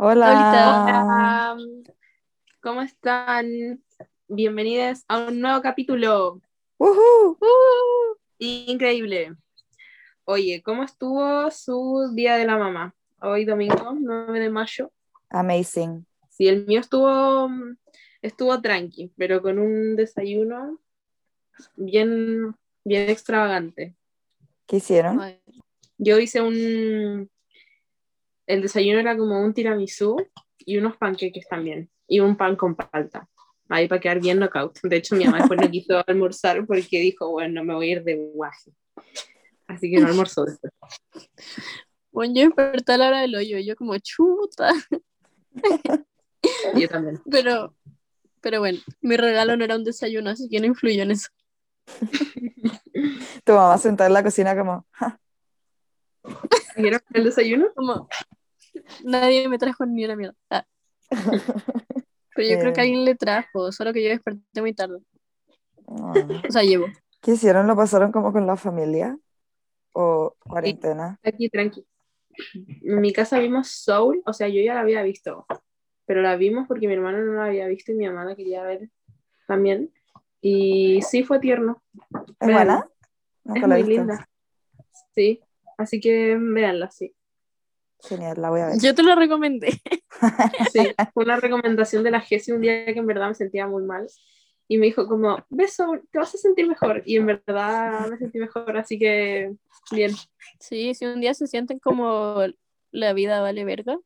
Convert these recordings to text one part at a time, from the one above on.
Hola. Hola, ¿cómo están? Bienvenidas a un nuevo capítulo. Ujú. ¡Uh! Increíble. Oye, ¿cómo estuvo su Día de la Mamá? Hoy domingo, 9 de mayo. Amazing. Sí, el mío estuvo, estuvo tranqui, pero con un desayuno bien, bien extravagante. ¿Qué hicieron? Yo hice un... El desayuno era como un tiramisú y unos panqueques también. Y un pan con palta. Ahí para quedar bien knockout. De hecho, mi mamá después no quiso almorzar porque dijo, bueno, me voy a ir de guaje. Así que no almorzó después. Bueno, yo desperté a la hora del hoyo, yo como chuta. Yo también. Pero, pero bueno, mi regalo no era un desayuno, así que no influyó en eso. Tu mamá sentada en la cocina como, "Ja, ¿Vieron el desayuno? Como, nadie me trajo ni una mierda. Ah. Pero yo creo que Eh. alguien le trajo, solo que yo desperté muy tarde. "Ah". O sea, llevo. ¿Qué hicieron? ¿Lo pasaron como con la familia? ¿O cuarentena? Aquí, tranqui. En mi casa vimos Soul, o sea, yo ya la había visto, pero la vimos porque mi hermano no la había visto y mi mamá la quería ver también. Y sí fue tierno. ¿Es buena? Es muy visto. linda. Sí, así que véanla, sí. Genial, la voy a ver. Yo te lo recomendé. Sí, fue una recomendación de la Jessie un día que en verdad me sentía muy mal. Y me dijo como, ves Soul, te vas a sentir mejor. Y en verdad me sentí mejor, así que bien. Sí, si un día se sienten como la vida vale verga.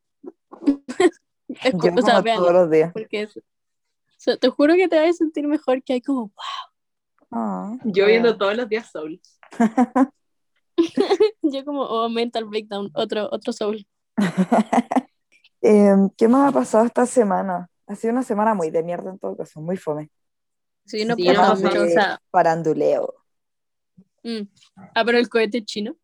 es, Yo o sea, véanlo, todos los días. porque es- o sea, te juro que te vas a sentir mejor que hay como, Ah, Yo voy a viendo todos los días Soul. yo como, oh, mental breakdown, otro, otro soul. Em, ¿qué más ha pasado esta semana? Ha sido una semana muy de mierda en todo caso, muy fome. Sí, no Sí, puedo no, más mucho, o de sea, faranduleo. mm. Ah, pero el cohete chino.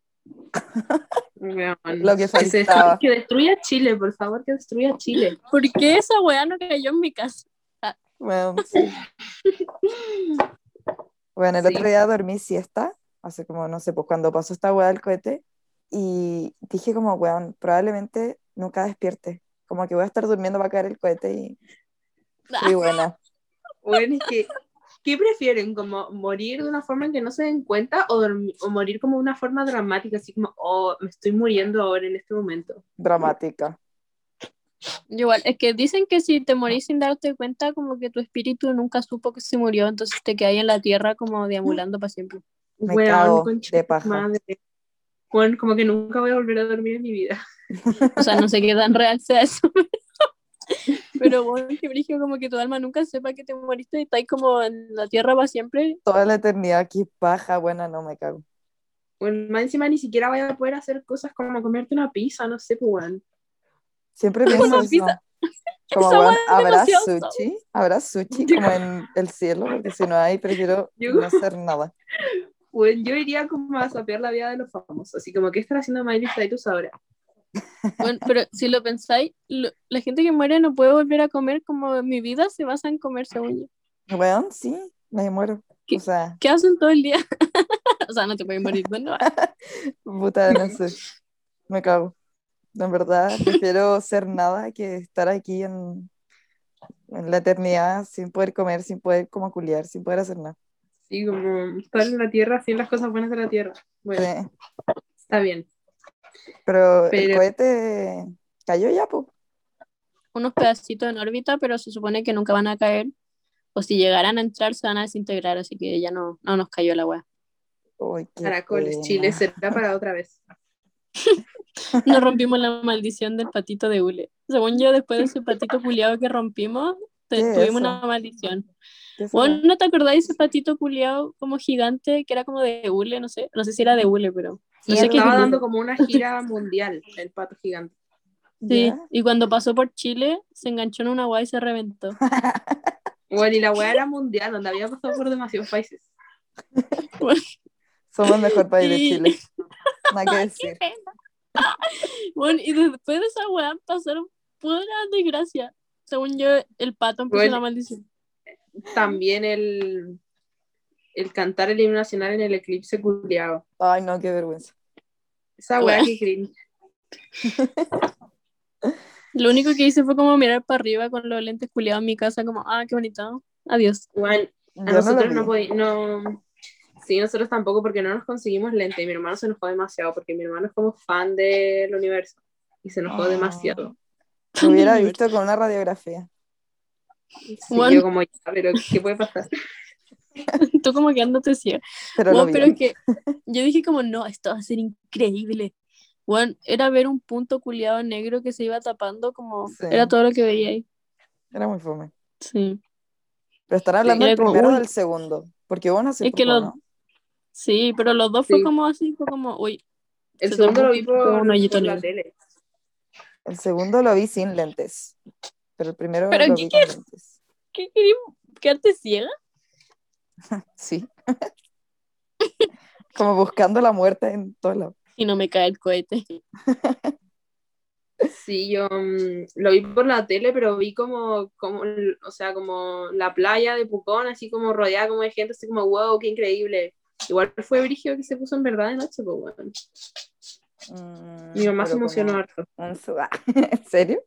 Lo que Que, se- faltaba. que destruya Chile, por favor, que destruya Chile. ¿Por qué esa weá no cayó en mi casa? Bueno, sí. Bueno, el Sí. otro día dormí siesta, hace como, no sé, pues cuando pasó esta weá del cohete, y dije como, weón, probablemente nunca despierte. Como que voy a estar durmiendo para caer el cohete y, y bueno, Bueno, es que, ¿qué prefieren? ¿Como morir de una forma en que no se den cuenta o, o morir como de una forma dramática, así como, oh, me estoy muriendo ahora en este momento? dramática. Igual, es que dicen que si te morís sin darte cuenta, como que tu espíritu nunca supo que se murió, entonces te quedas en la tierra como deambulando para siempre. Me Weón, cago concha de paja. madre. Bueno, como que nunca voy a volver a dormir en mi vida. O sea, no sé qué tan real sea eso. Pero bueno, que brillo como que tu alma nunca sepa que te moriste y estás como en la tierra para siempre. Toda la eternidad aquí, paja, buena, no me cago. Bueno, más encima ni siquiera voy a poder hacer cosas como comerte una pizza, no sé, pues, weón. Siempre Una pienso eso. pizza. Como, Esa weón, weá es ¿habrá demasiado sushi? ¿Habrá sushi como en el cielo? Porque si no hay, prefiero Yo- no hacer nada. Bueno, yo iría como a sapear la vida de los famosos, así como, ¿qué estará haciendo Miley Cyrus ahora? Bueno, pero si lo pensáis, lo- la gente que muere no puede volver a comer como mi vida se basa en comer según yo. Weón, sí, me muero. ¿Qué? O sea, ¿Qué hacen todo el día? o sea, no te puedes morir, bueno. puta, no sé. Me cago. En verdad, prefiero ser nada que estar aquí en, en la eternidad sin poder comer, sin poder como culiar, sin poder hacer nada. Sí, como estar en la tierra, haciendo las cosas buenas de la tierra. Bueno, Sí. está bien. Pero, el Pero- cohete cayó ya, pues. Unos pedacitos en órbita, pero se supone que nunca van a caer. O si llegaran a entrar, se van a desintegrar, así que ya no, no nos cayó la weá. Caracoles, pena. Chile será para otra vez. Nos rompimos la maldición del patito de hule. Según yo, después de ese patito culiado que rompimos, te- ¿Qué es tuvimos eso? una maldición. ¿Qué es Bueno? ¿no te acordáis de ese patito culiado como gigante que era como de hule? No sé, no sé si era de hule, pero Sí, no sé estaba hule. dando como una gira mundial, el pato gigante. Sí, ¿Ya? y cuando pasó por Chile, se enganchó en una guay y se reventó. Bueno, y la weá era mundial, donde había pasado por demasiados países. Somos el mejor país de Y- Chile. Nada que decir. Bueno, y después de esa weá pasaron puras desgracias. Según yo, el pato empezó Bueno. la maldición. También el, el cantar el himno nacional en el eclipse culiado. Ay, no, qué vergüenza. Esa weá que cringe. Lo único que hice fue como mirar para arriba con los lentes culiados en mi casa, como, ah, qué bonito. Adiós. Bueno, Yo a lo nosotros no, podi- no Sí, nosotros tampoco porque no nos conseguimos lente y mi hermano se enojó demasiado porque mi hermano es como fan del universo y se enojó Ah. demasiado. Me hubiera visto con una radiografía. Sí, Bueno. yo como, ya, pero ¿qué puede pasar? Tú como que andate ciega. Pero lo Bueno, vi. pero es que yo dije como, no, esto va a ser increíble. Bueno, era ver un punto culiado negro que se iba tapando, como Sí. era todo lo que veía ahí. Era muy fome. Sí. Pero están hablando del primero o del segundo. Porque uno hace Es que poco, lo- ¿no? Sí, pero los dos fue Sí. como así, fue como, uy, El Se segundo lo vi por, un hoyito por la negro. tele. El segundo lo vi sin lentes. Pero el primero ¿Pero lo qué vi con lentes. ¿qué ciega? Sí. Como buscando la muerte en todos lados. Y no me cae el cohete. Sí, yo mm, lo vi por la tele, pero vi como, como, o sea, como la playa de Pucón, así como rodeada como de gente, así como, wow, qué increíble. Igual fue Brigio que se puso en verdad de noche, pues bueno. Mm, Mi mamá se emocionó como harto. ¿En serio?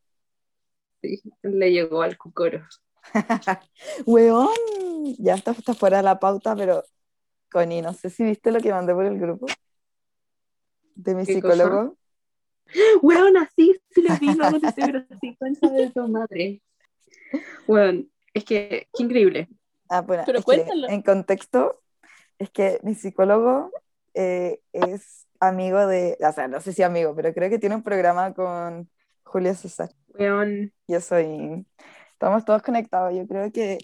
Sí, le llegó al cucoro. Weón, ya está, está fuera de la pauta, pero Connie, no sé si viste lo que mandé por el grupo de mi ¿Qué cosa? psicólogo. Weón, así, sí lo vi, no pero así, concha de tu madre. Weón, es que, qué increíble. Ah, bueno, Pero es que cuéntalo. en contexto, es que mi psicólogo eh, es amigo de, o sea, no sé si amigo, pero creo que tiene un programa con Julio César. Weón, Yo soy, estamos todos conectados. Yo creo que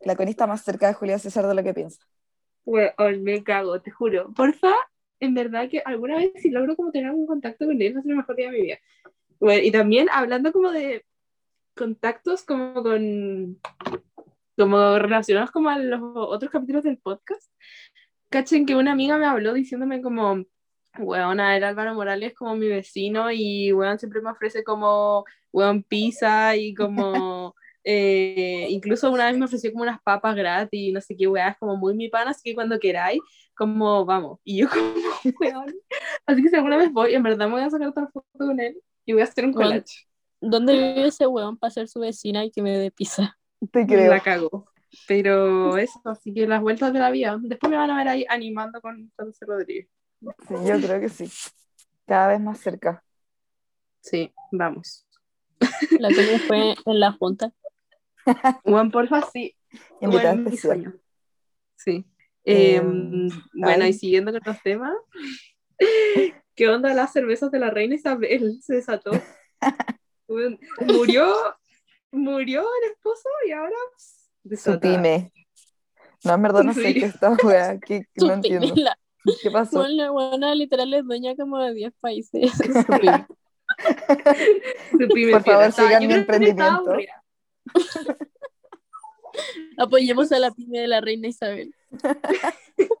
la Connie está más cerca de Julio César de lo que piensa. weón, me cago, te juro. Porfa, en verdad que alguna vez si logro como tener algún contacto con él, va a ser el mejor día de mi vida. Bueno, y también hablando como de contactos como con como relacionados como a los otros capítulos del podcast. Cachen que una amiga me habló diciéndome como, weón, el Álvaro Morales es como mi vecino y weón siempre me ofrece como, weón, pizza y como, eh, incluso una vez me ofreció como unas papas gratis, no sé qué, weón, es como muy mi pana, así que cuando queráis, como, vamos. Y yo como, weón, así que si alguna vez voy, en verdad me voy a sacar otra foto con él y voy a hacer un collage. ¿Dónde vive ese weón para ser su vecina y que me dé pizza? Te creo. La cago. Pero eso, así que las vueltas de la vida. Después me van a ver ahí animando con José Rodríguez. Sí, yo creo que sí. Cada vez más cerca. Sí, vamos. La que fue en la junta. Juan, porfa, sí. Invitada Bueno, mi especial. sueño. Sí. Eh, Em, bueno, ay. y siguiendo con los temas, ¿qué onda las cervezas de la reina Isabel? Se desató. Bueno, Murió, murió el esposo y ahora. Supime. No, en verdad no sé Sí. qué esta wea, que que no entiendo. ¿Qué pasó? Bueno, la buena literal es dueña como de 10 países. Por favor, sigan mi emprendimiento. Apoyemos a la pyme de la reina Isabel.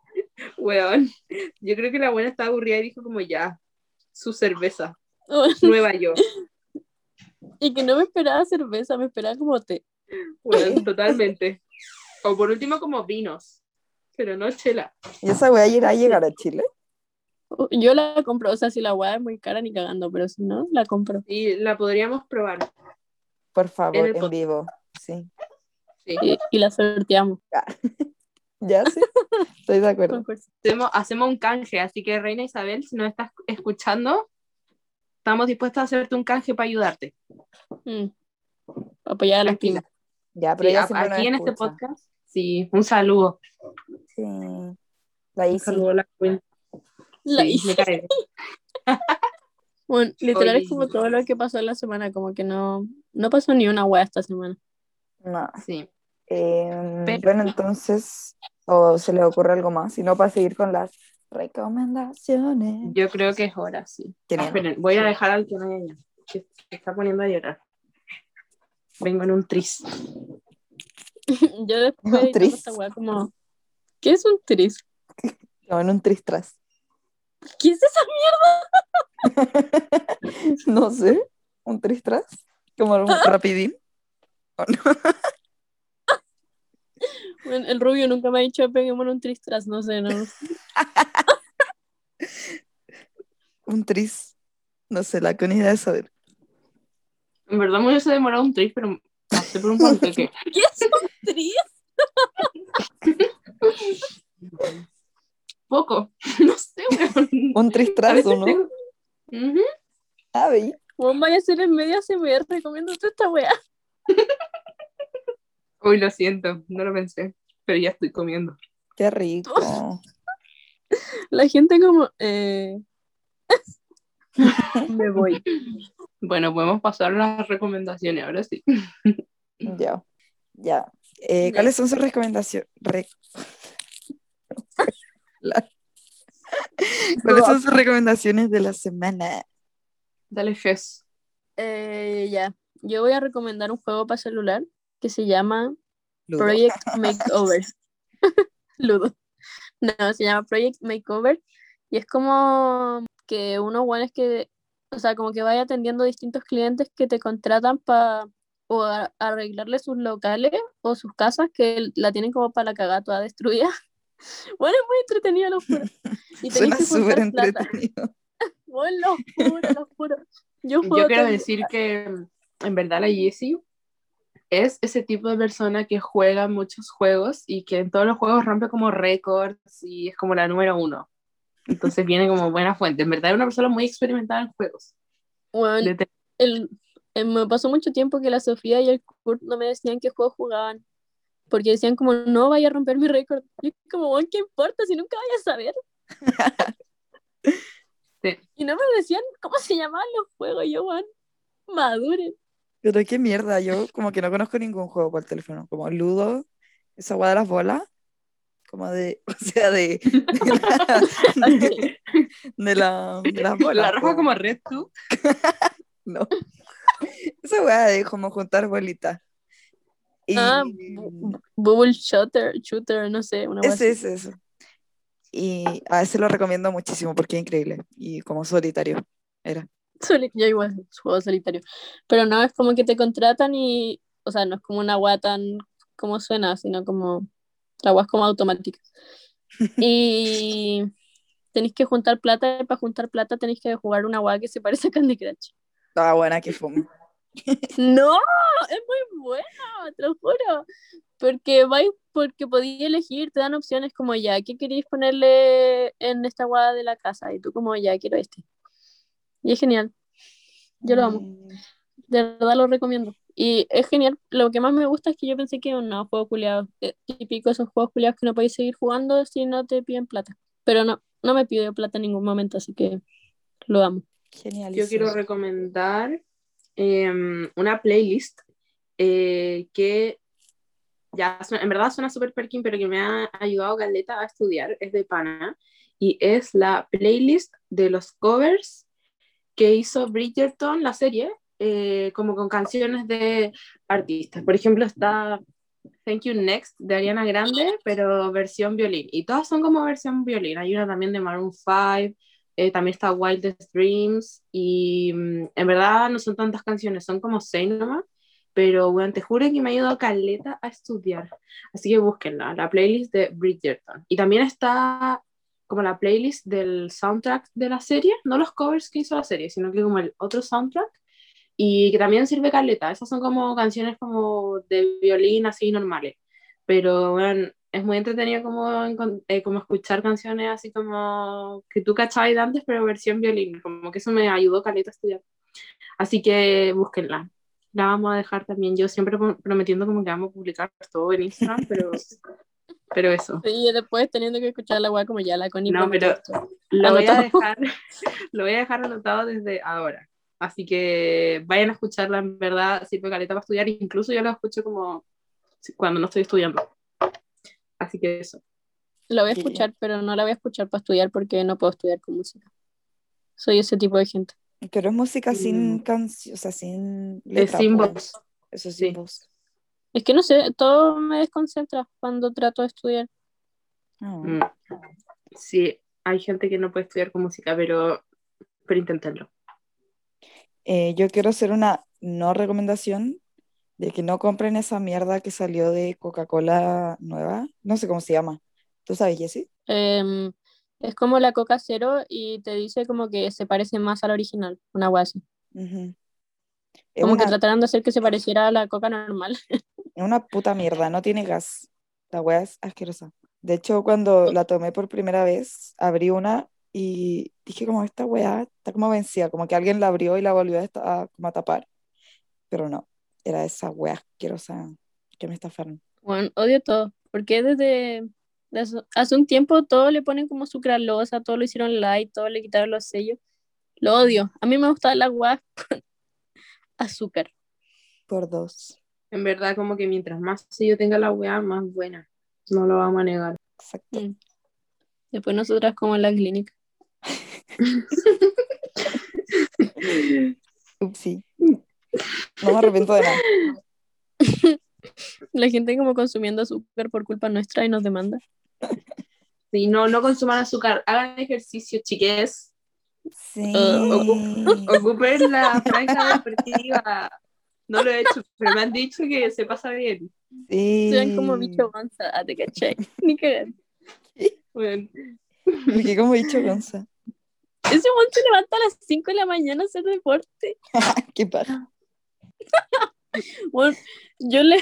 Weón, yo creo que la buena estaba aburrida y dijo como ya, su cerveza, Nueva York. y que no me esperaba cerveza, me esperaba como té. Weón, totalmente. O por último como vinos, pero no chela. ¿Y esa wea irá a llegar a Chile? Yo la compro, o sea, si la guada es muy cara ni cagando, pero si no, la compro. Y la podríamos probar. Por favor, En vivo. Sí. Sí. Y, y la sorteamos. Ya sí. Estoy de acuerdo. Hacemos, hacemos un canje, así que Reina Isabel, si nos estás escuchando, estamos dispuestos a hacerte un canje para ayudarte. Mm. Apoyar a las pymes. Ya, pero Sí, ella a- aquí en este podcast, sí, un saludo. Sí. La Un saludo a la Queen. La Sí, hice. me cae. Bueno, literal Oye. es como todo lo que pasó en la semana, como que no, no pasó ni una wea esta semana. No. Sí. Eh, Pero- bueno, entonces, o se les ocurre algo más, si no, para seguir con las recomendaciones. Yo creo que es hora, sí. Esperen, voy a dejar al que no haya que se está poniendo a llorar. Vengo en un tris. Yo después Un editando tris. esta wea como, ¿qué es un tris? Como en un tristras. ¿Qué es esa No sé, un tristras. Como un rapidín. ¿O no? Bueno, el rubio nunca me ha dicho peguemos un tris tras, no sé, no. Un tris. No sé, la Connie debe saber. En verdad me hubiese demorado un tris, pero pasé por un panqueque. ¿Qué es un tris? Poco. No sé, weón. Un tristrazo, ¿no? tengo-. Ah, veí. Vos vaya a ser en media CBR recomiéndote esta weá. Uy, lo siento, no lo pensé, pero ya estoy comiendo. Qué rico. La gente como, eh... me voy. Bueno, podemos pasar a las recomendaciones, ahora sí. Ya. Ya. Eh, ¿Cuáles son sus recomendaciones? Re- ¿Cuáles son sus recomendaciones de la semana? Dale, Jess. Eh, ya, yo voy a recomendar un juego para celular que se llama Ludo. Project Makeover. Ludo. No, se llama Project Makeover y es como que unos buenos que, o sea, como que vaya atendiendo distintos clientes que te contratan para o a- arreglarle sus locales o sus casas que la tienen como para la cagada toda destruida. Bueno, es muy entretenido, lo juro. Y tenés Suena que súper entretenido. Bueno, lo juro, lo juro. Yo, Yo quiero decir que en verdad la Jessie es ese tipo de persona que juega muchos juegos y que en todos los juegos rompe como récords y es como la número uno. Entonces viene como buena fuente. En verdad es una persona muy experimentada en juegos. Bueno, te- el, eh, me pasó mucho tiempo que la Sofía y el Kurt no me decían qué juego jugaban. Porque decían como, no vaya a romper mi récord. Y yo como, "Bueno, ¿qué importa si nunca vaya a saber? Sí. Y no me decían cómo se llamaban los juegos. Yo, weón, maduren. Pero qué mierda, yo como que no conozco ningún juego por teléfono, como Ludo, esa guada de las bolas, como de, o sea, de, de, la- de la- de las bolas. La roja po. como red tú. No. Esa weá de como juntar bolitas. Y Ah, bu- bu- Bubble Shooter, Shooter, no sé, una ese es eso. Y a ese lo recomiendo muchísimo porque es increíble. Y como solitario era. Yo igual, juego solitario. Pero no es como que te contratan y, o sea, no es como una agua tan como suena, sino como la agua es como automática. Y tenéis que juntar plata, y para juntar plata tenéis que jugar una agua que se parece a Candy Crush. Estaba buena que fue. No, es muy buena, te lo juro. Porque vais, porque podéis elegir, te dan opciones como ya, ¿qué queréis ponerle en esta agua de la casa? Y tú como ya, quiero este. Y es genial. Yo lo amo. Mm, De verdad lo recomiendo. Y es genial. Lo que más me gusta es que yo pensé que era un no, juego culiado. eh, típico esos juegos culiados que no podéis seguir jugando si no te piden plata. Pero no, no me pidió plata en ningún momento, así que lo amo. Genialísimo. Yo quiero recomendar em, una playlist eh, que ya suena- en verdad suena súper perkin, pero que me ha ayudado Galeta a estudiar, es de Pana, y es la playlist de los covers que hizo Bridgerton, la serie, eh, como con canciones de artistas. Por ejemplo, está Thank You Next de Ariana Grande, pero versión violín. Y todas son como versión violín. Hay una también de Maroon 5, eh, también está Wildest Dreams, y mm, en verdad no son tantas canciones, son como seis nomás. Pero bueno, te juro que me ha ayudado Caleta a estudiar. Así que búsquenla, la playlist de Bridgerton. Y también está como la playlist del soundtrack de la serie, no los covers que hizo la serie, sino que como el otro soundtrack. Y que también sirve Caleta. Esas son como canciones como de violín así normales. Pero bueno, es muy entretenido como, eh, como escuchar canciones así como que tú cachabas de antes, pero versión violín. Como que eso me ayudó Caleta a estudiar. Así que búsquenla la vamos a dejar también. Yo siempre prom- prometiendo como que vamos a publicar todo en Instagram, pero, pero eso. Y después teniendo que escuchar la como ya la Connie. No, pero lo voy, a dejar, lo voy a dejar anotado desde ahora. Así que vayan a escucharla, en verdad, sirve caleta para estudiar. Incluso yo la escucho como cuando no estoy estudiando. Así que eso. La voy a Sí. escuchar, pero no la voy a escuchar para estudiar porque no puedo estudiar con música. Soy ese tipo de gente. Pero es música sin Mm. canción, o sea, sin Es letra. sin po. voz. Eso es Sí. sin voz. Es que no sé, todo me desconcentra cuando trato de estudiar. Ah. Mm. Sí, hay gente que no puede estudiar con música, pero, pero inténtenlo. Eh, yo quiero hacer una no recomendación de que no compren esa mierda que salió de Coca-Cola nueva. No sé cómo se llama. ¿Tú sabes, Jessie? Em, es como la Coca Cero y te dice como que se parece más al original, una wea así. Como que trataron de hacer que se pareciera a la coca normal. es una puta mierda, no tiene gas. La weá es asquerosa. De hecho, cuando la tomé por primera vez, abrí una y dije como esta weá está como vencida, como que alguien la abrió y la volvió a, a- como a tapar. Pero no, era esa weá asquerosa que me estafaron. Bueno, odio todo. Porque desde desde hace un tiempo todo le ponen como sucralosa, todo lo hicieron light, todo le quitaron los sellos. Lo odio. A mí me gusta la agua con azúcar. Por dos. En verdad, como que mientras más yo tenga la weá, más buena. No lo vamos a negar. Exacto. Mm. Después nosotras como en la clínica. Upsi. No me arrepiento de nada. La gente como consumiendo azúcar por culpa nuestra y nos demanda. Sí, no, no consuman azúcar, hagan ejercicio, chiques. Sí. Ocupen la franja deportiva. No lo he hecho, pero me han dicho que se pasa bien. Sí. Sean como bicho gonza, ah, te caché. Ni cagar. Bueno, quedé como bicho gonza. Ese se levanta a las 5 de la mañana a hacer deporte. Qué para. Bueno, yo le,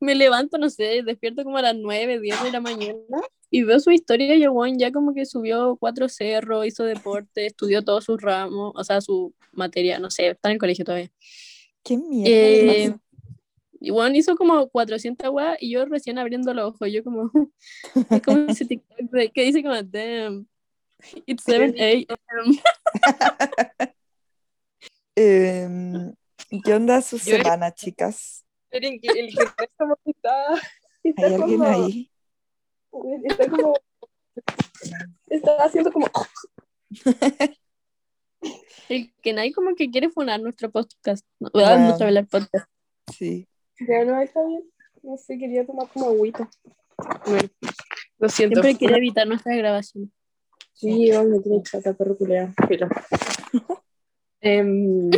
me levanto, no sé, despierto como a las 9, 10 de la mañana y veo su historia y el weón ya como que subió cuatro cerros, hizo deporte, estudió todos sus ramos, o sea, su materia, no sé, está en el colegio todavía. Qué mierda. Eh, y bueno, hizo como 400 weas y yo recién abriendo los ojos, yo como, es como ese TikTok de- que dice como, damn, it's 7 a.m. Em, ¿Qué onda su Yo- semana, chicas? el el que es como que está, está ¿Hay alguien como- ahí? Está como. Está haciendo como. El que nadie como que quiere funar nuestro podcast, no, Bueno. nuestro hablar podcast. Sí. Ya no, está bien. No sé, quería tomar como agüita. Bueno, lo siento. Siempre quiere evitar nuestra grabación. Sí, vamos, me tiene chata, perro culea. Filo. Em,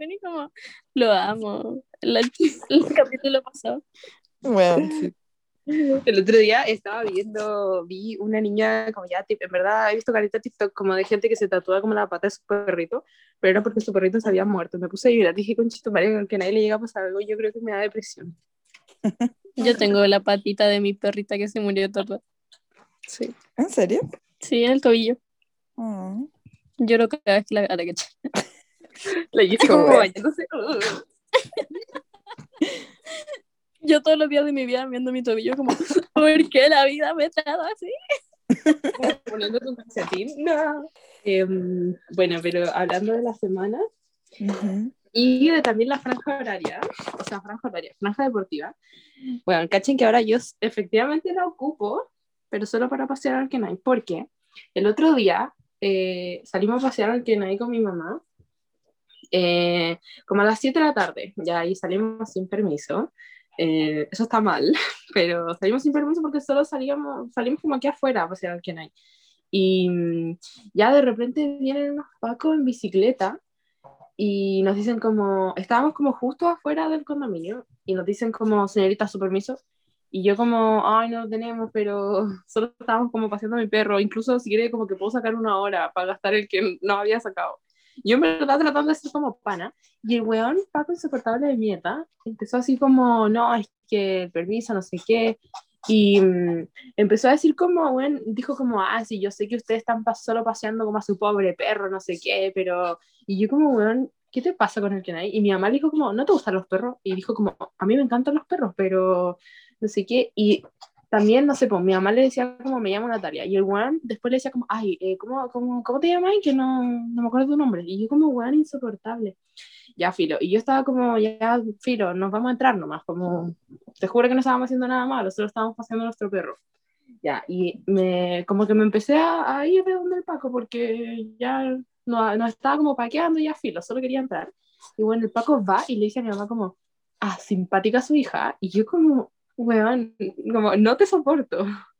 Connie como, lo amo. La- el capítulo pasado. Bueno, sí. el otro día estaba viendo, vi una niña como ya, en verdad he visto carita TikTok como de gente que se tatúa como la pata de su perrito, pero era porque su perrito se había muerto. Me puse a llorar, dije, conchito, María, que a nadie le llega a pasar algo, yo creo que me da depresión. Yo tengo la patita de mi perrita que se murió tatuada. Sí. ¿En serio? Sí, en el tobillo. Oh. Lloro cada vez que la veo. La Qué como bañándose. uh. Yo todos los días de mi vida viendo mi tobillo como, ¿por qué la vida me trata así? poniéndote un calcetín. No. Em, bueno, pero hablando de la semana Ujú. y de también la franja horaria, o sea, franja horaria, franja deportiva. Bueno, cachen que ahora yo efectivamente la ocupo, pero solo para pasear al Kenai. ¿Por qué? El otro día eh, salimos a pasear al Kenai con mi mamá, eh, como a las 7 de la tarde, ya ahí salimos sin permiso. Eh, eso está mal, pero salimos sin permiso porque solo salíamos, salimos como aquí afuera a pasear al Kenai. Y mm, ya de repente vienen unos pacos en bicicleta y nos dicen como, estábamos como justo afuera del condominio y nos dicen como, señorita, su permiso. Y yo como, ay, no lo tenemos, pero solo estábamos como paseando a mi perro. Incluso si quiere como que puedo sacar una hora para gastar el que no había sacado. Yo en verdad tratando de ser como pana. Y el weón, Paco insoportable de mierda, empezó así como, no, es que permiso, no sé qué. Y mm, empezó a decir como, bueno, dijo como, ah, sí, yo sé que ustedes están pa- solo paseando como a su pobre perro, no sé qué, pero... Y yo como, weón, ¿qué te pasa con el Kenai? Y mi mamá le dijo como, ¿no te gustan los perros? Y dijo como, a mí me encantan los perros, pero no sé qué. Y también, no sé, pues mi mamá le decía como, me llamo Natalia. Y el weón después le decía como, ay, eh, ¿cómo, cómo, ¿cómo te llamas? Que no, no me acuerdo tu nombre. Y yo como, weón, insoportable. Ya, filo. Y yo estaba como, ya, filo, nos vamos a entrar nomás, como, te juro que no estábamos haciendo nada malo, solo estábamos paseando nuestro perro. Ya, y me, como que me empecé a, a ir de donde el Paco, porque ya no, no estaba como paqueando, ya filo, solo quería entrar. Y bueno, el Paco va y le dice a mi mamá como, ah, simpática su hija, y yo como, weón, como, no te soporto.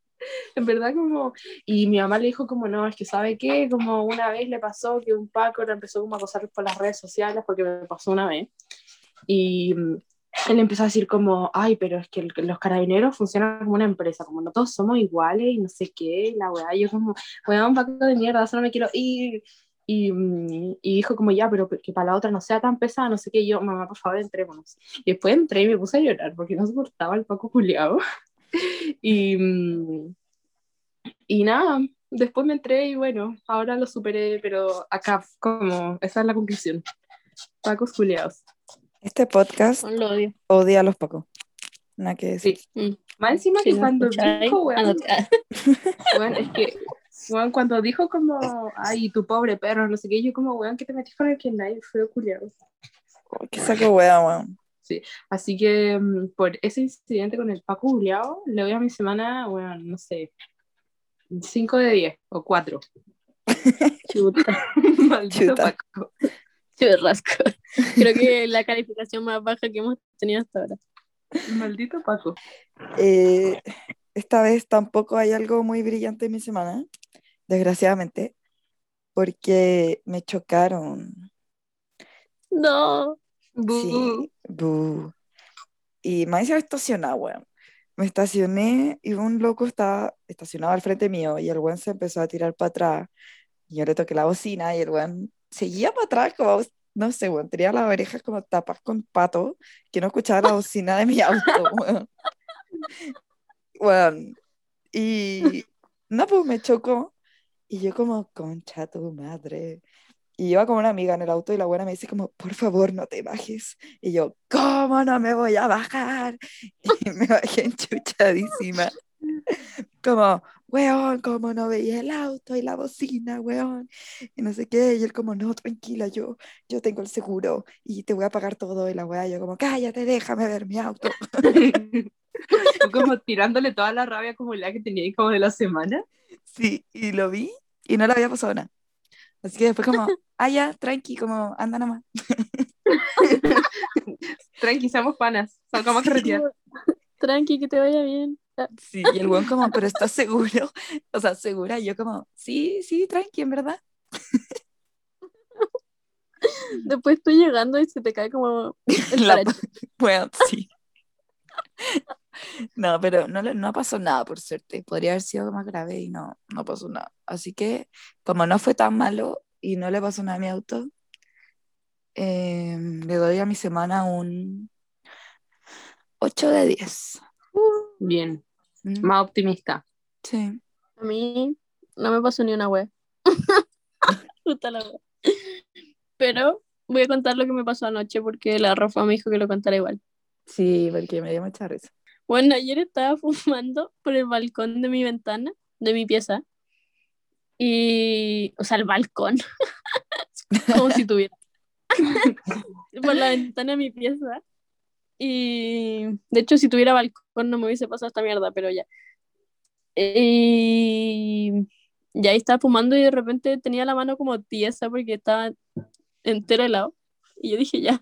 En verdad como, y mi mamá le dijo como, no, es que sabe qué, como una vez le pasó que un Paco le empezó como a acosar por las redes sociales, porque me pasó una vez, y mm, él empezó a decir como, ay, pero es que el- los carabineros funcionan como una empresa, como no todos somos iguales y no sé qué, y la weá, yo como, weón, Paco de mierda, solo me quiero ir. Y, mm, y dijo como ya, pero que para la otra no sea tan pesada, no sé qué, y yo, mamá, por favor, entrémonos. Y después entré y me puse a llorar porque no soportaba el Paco Juliado. y, mm, y nada, después me entré y bueno, ahora lo superé, pero acá como, esa es la conclusión. Pacos Juliados. Este podcast Lo odio. odia a los Pacos. Nada que decir. Sí. Mm. Más encima Si que cuando dijo, weón, weón, es que, weón, cuando dijo como, ay, tu pobre perro, no sé qué, yo como, weón, que te metís con el que nadie fue culiado. Ay, qué saco wea, weón. Así que mm, por ese incidente con el Paco Juliado, le doy a mi semana, weón, no sé, 5 de 10 o 4. Chuta, Maldito Chuta. Paco. churrasco. Creo que la calificación más baja que hemos tenido hasta ahora. Maldito Paco. Eh, esta vez tampoco hay algo muy brillante en mi semana, desgraciadamente, porque me chocaron. No. Bu. Sí, bu. Y me hice estacionar, weón. Me estacioné y un loco estaba estacionado al frente mío y el weón se empezó a tirar para atrás. Y yo le toqué la bocina y el weón seguía para atrás como, no sé, weón, tenía las orejas como tapas con pato, que no escuchaba la bocina de mi auto, weón. Weón. Y no, pues me chocó. Y yo como, concha tu madre. Y iba con una amiga en el auto y la buena me dice como, por favor, no te bajes. Y yo, ¿cómo no me voy a bajar? Y me bajé enchuchadísima. Como, weón, ¿cómo no veía el auto y la bocina, weón? Y no sé qué. Y él como, no, tranquila, yo, yo tengo el seguro y te voy a pagar todo. Y la weá, yo como, cállate, déjame ver mi auto. Tú como tirándole toda la rabia como la que tenía ahí como de la semana. Sí, y lo vi y no le había pasado nada. Así que después como, ah, ya, tranqui, como, anda nomás. Tranqui, seamos panas. Salgamos a carretear. Tranqui, que te vaya bien. Ah, Sí, y el weón como, pero ¿estás seguro? O sea, segura, y yo como, sí, sí, tranqui, en verdad. Después estoy llegando y se te cae como el La-. Bueno, sí. No, pero no, le- no pasó nada, por suerte. Podría haber sido más grave y no, no pasó nada. Así que, como no fue tan malo y no le pasó nada a mi auto, eh, le doy a mi semana un 8 de 10. Bien, Mm, más optimista. Sí. A mí no me pasó ni una wea. Puta la wea. Pero voy a contar lo que me pasó anoche porque la Rafa me dijo que lo contara igual. Sí, porque me dio mucha risa. Bueno, ayer estaba fumando por el balcón de mi ventana, de mi pieza. Y, o sea, el balcón. Como si tuviera. por la ventana de mi pieza. Y, de hecho, si tuviera balcón no me hubiese pasado esta mierda, pero ya. Y, y ahí estaba fumando y de repente tenía la mano como tiesa porque estaba entero helado. Y yo dije, ya.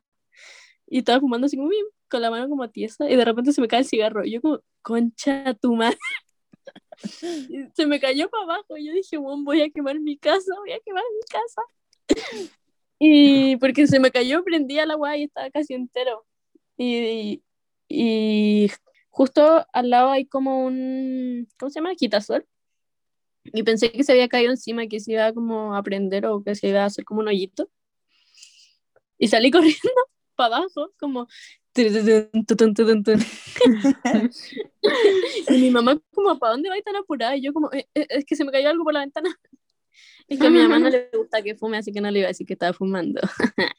Y estaba fumando así como bien, con la mano como tiesa. Y de repente se me cae el cigarro. Y yo como, concha tu madre. Y se me cayó para abajo. Y yo dije, bueno, voy a quemar mi casa, voy a quemar mi casa. Y porque se me cayó, prendía la agua y estaba casi entero. Y, y justo al lado hay como un, ¿cómo se llama? Quitasol. Y pensé que se había caído encima, que se iba como a prender o que se iba a hacer como un hoyito. Y salí corriendo para abajo, como... y mi mamá como, ¿para dónde vais tan apurada? Y yo como, "Eh, eh, es que se me cayó algo por la ventana. Es que a mi mamá no le gusta que fume, así que no le iba a decir que estaba fumando.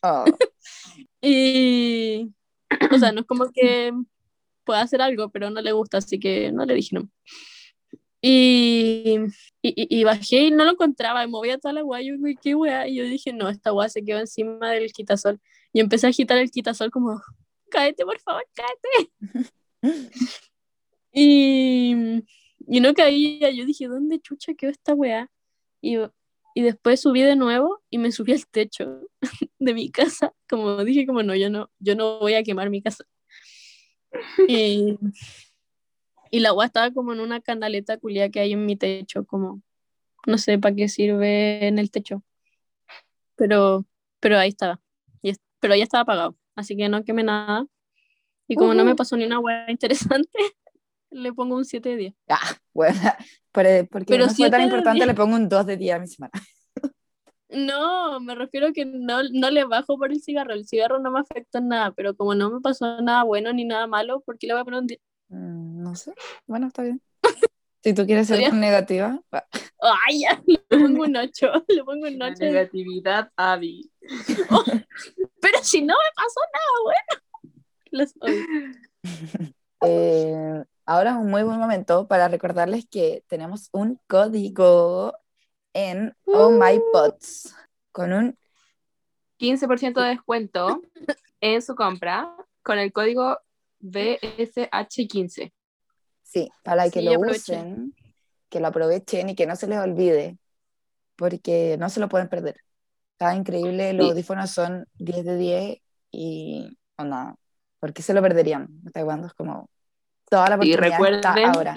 Oh, Y, o sea, no es como que pueda hacer algo, pero no le gusta, así que no le dije no. Y, y, y- y bajé y no lo encontraba, y movía toda la guay, yo, güey, qué wea, y yo dije, no, esta guay se quedó encima del quitasol. Y empecé a agitar el quitasol como, cáete, por favor, cáete. Y, y no caía, yo dije, ¿dónde chucha quedó esta weá? Y, y después subí de nuevo y me subí al techo de mi casa, como dije, como no, yo no, yo no voy a quemar mi casa. Y, y la agua estaba como en una canaleta culia que hay en mi techo, como no sé para qué sirve en el techo. Pero, pero ahí estaba. Y pero ya estaba apagado, así que no quemé nada. Y como no me pasó ni una hueá interesante, le pongo un 7 de 10. ah, bueno, pero- porque Pero no fue tan importante, le pongo un 2 de 10 a mi semana. No, me refiero que no, no le bajo por el cigarro. El cigarro no me afecta en nada, pero como no me pasó nada bueno ni nada malo, ¿por qué le voy a poner un 10? Mm, no sé. Bueno, está bien. Si tú quieres ser negativa, va. Ay, ya, le pongo un 8, le pongo un La 8. negatividad, Abby. Pero si no me pasó nada bueno. Los odio. Eh, ahora es un muy buen momento para recordarles que tenemos un código en Oh My Pots con un 15% de descuento en su compra con el código BSH15. Sí, para que Sí, lo usen, que lo aprovechen y que no se les olvide, porque no se lo pueden perder. Está increíble, los Sí. audífonos son 10 de 10 y o nada, ¿por qué se lo perderían? ¿Hasta cuándo? Es como toda la Y oportunidad está recuerden- ahora.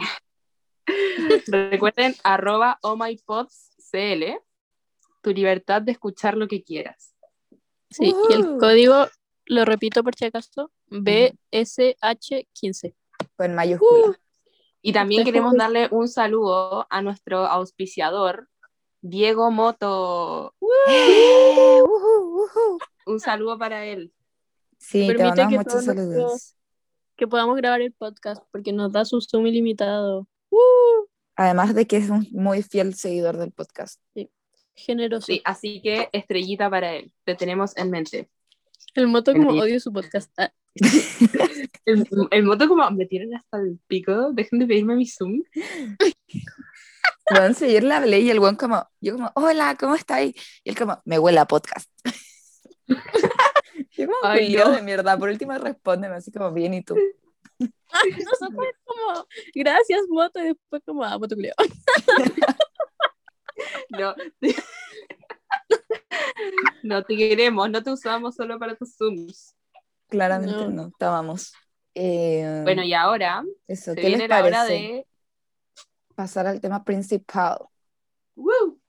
Recuerden arroba ohmypodscl tu libertad de escuchar lo que quieras. Sí, y el código, lo repito por si acaso, BSH15. Con mayúscula. Y también queremos darle un saludo a nuestro auspiciador, Diego Moto. Un saludo para él. Sí, te mandamos que muchos nuestros- saludos. Que podamos grabar el podcast porque nos da su Zoom ilimitado. Además de que es un muy fiel seguidor del podcast. Generoso. Sí, así que estrellita para él. Te tenemos en mente. El moto como Sí. odio su podcast. Ah, El, el moto como me tienen hasta el pico. Dejen de pedirme mi Zoom. Pueden seguir la ley y el buen como, yo como, hola, ¿cómo estáis? Y él como, me huele a podcast. yo como, Ay, no. de mierda, por último respóndeme así como, bien, ¿y tú? Nosotros como, gracias, moto, y después como, ah, moto culiao. No. No te queremos, no te usamos solo para tus Zooms. Claramente No. no, estábamos. Eh, Bueno, y ahora eso, se ¿qué les viene la hora parece? de. Pasar al tema principal, ¡Woo!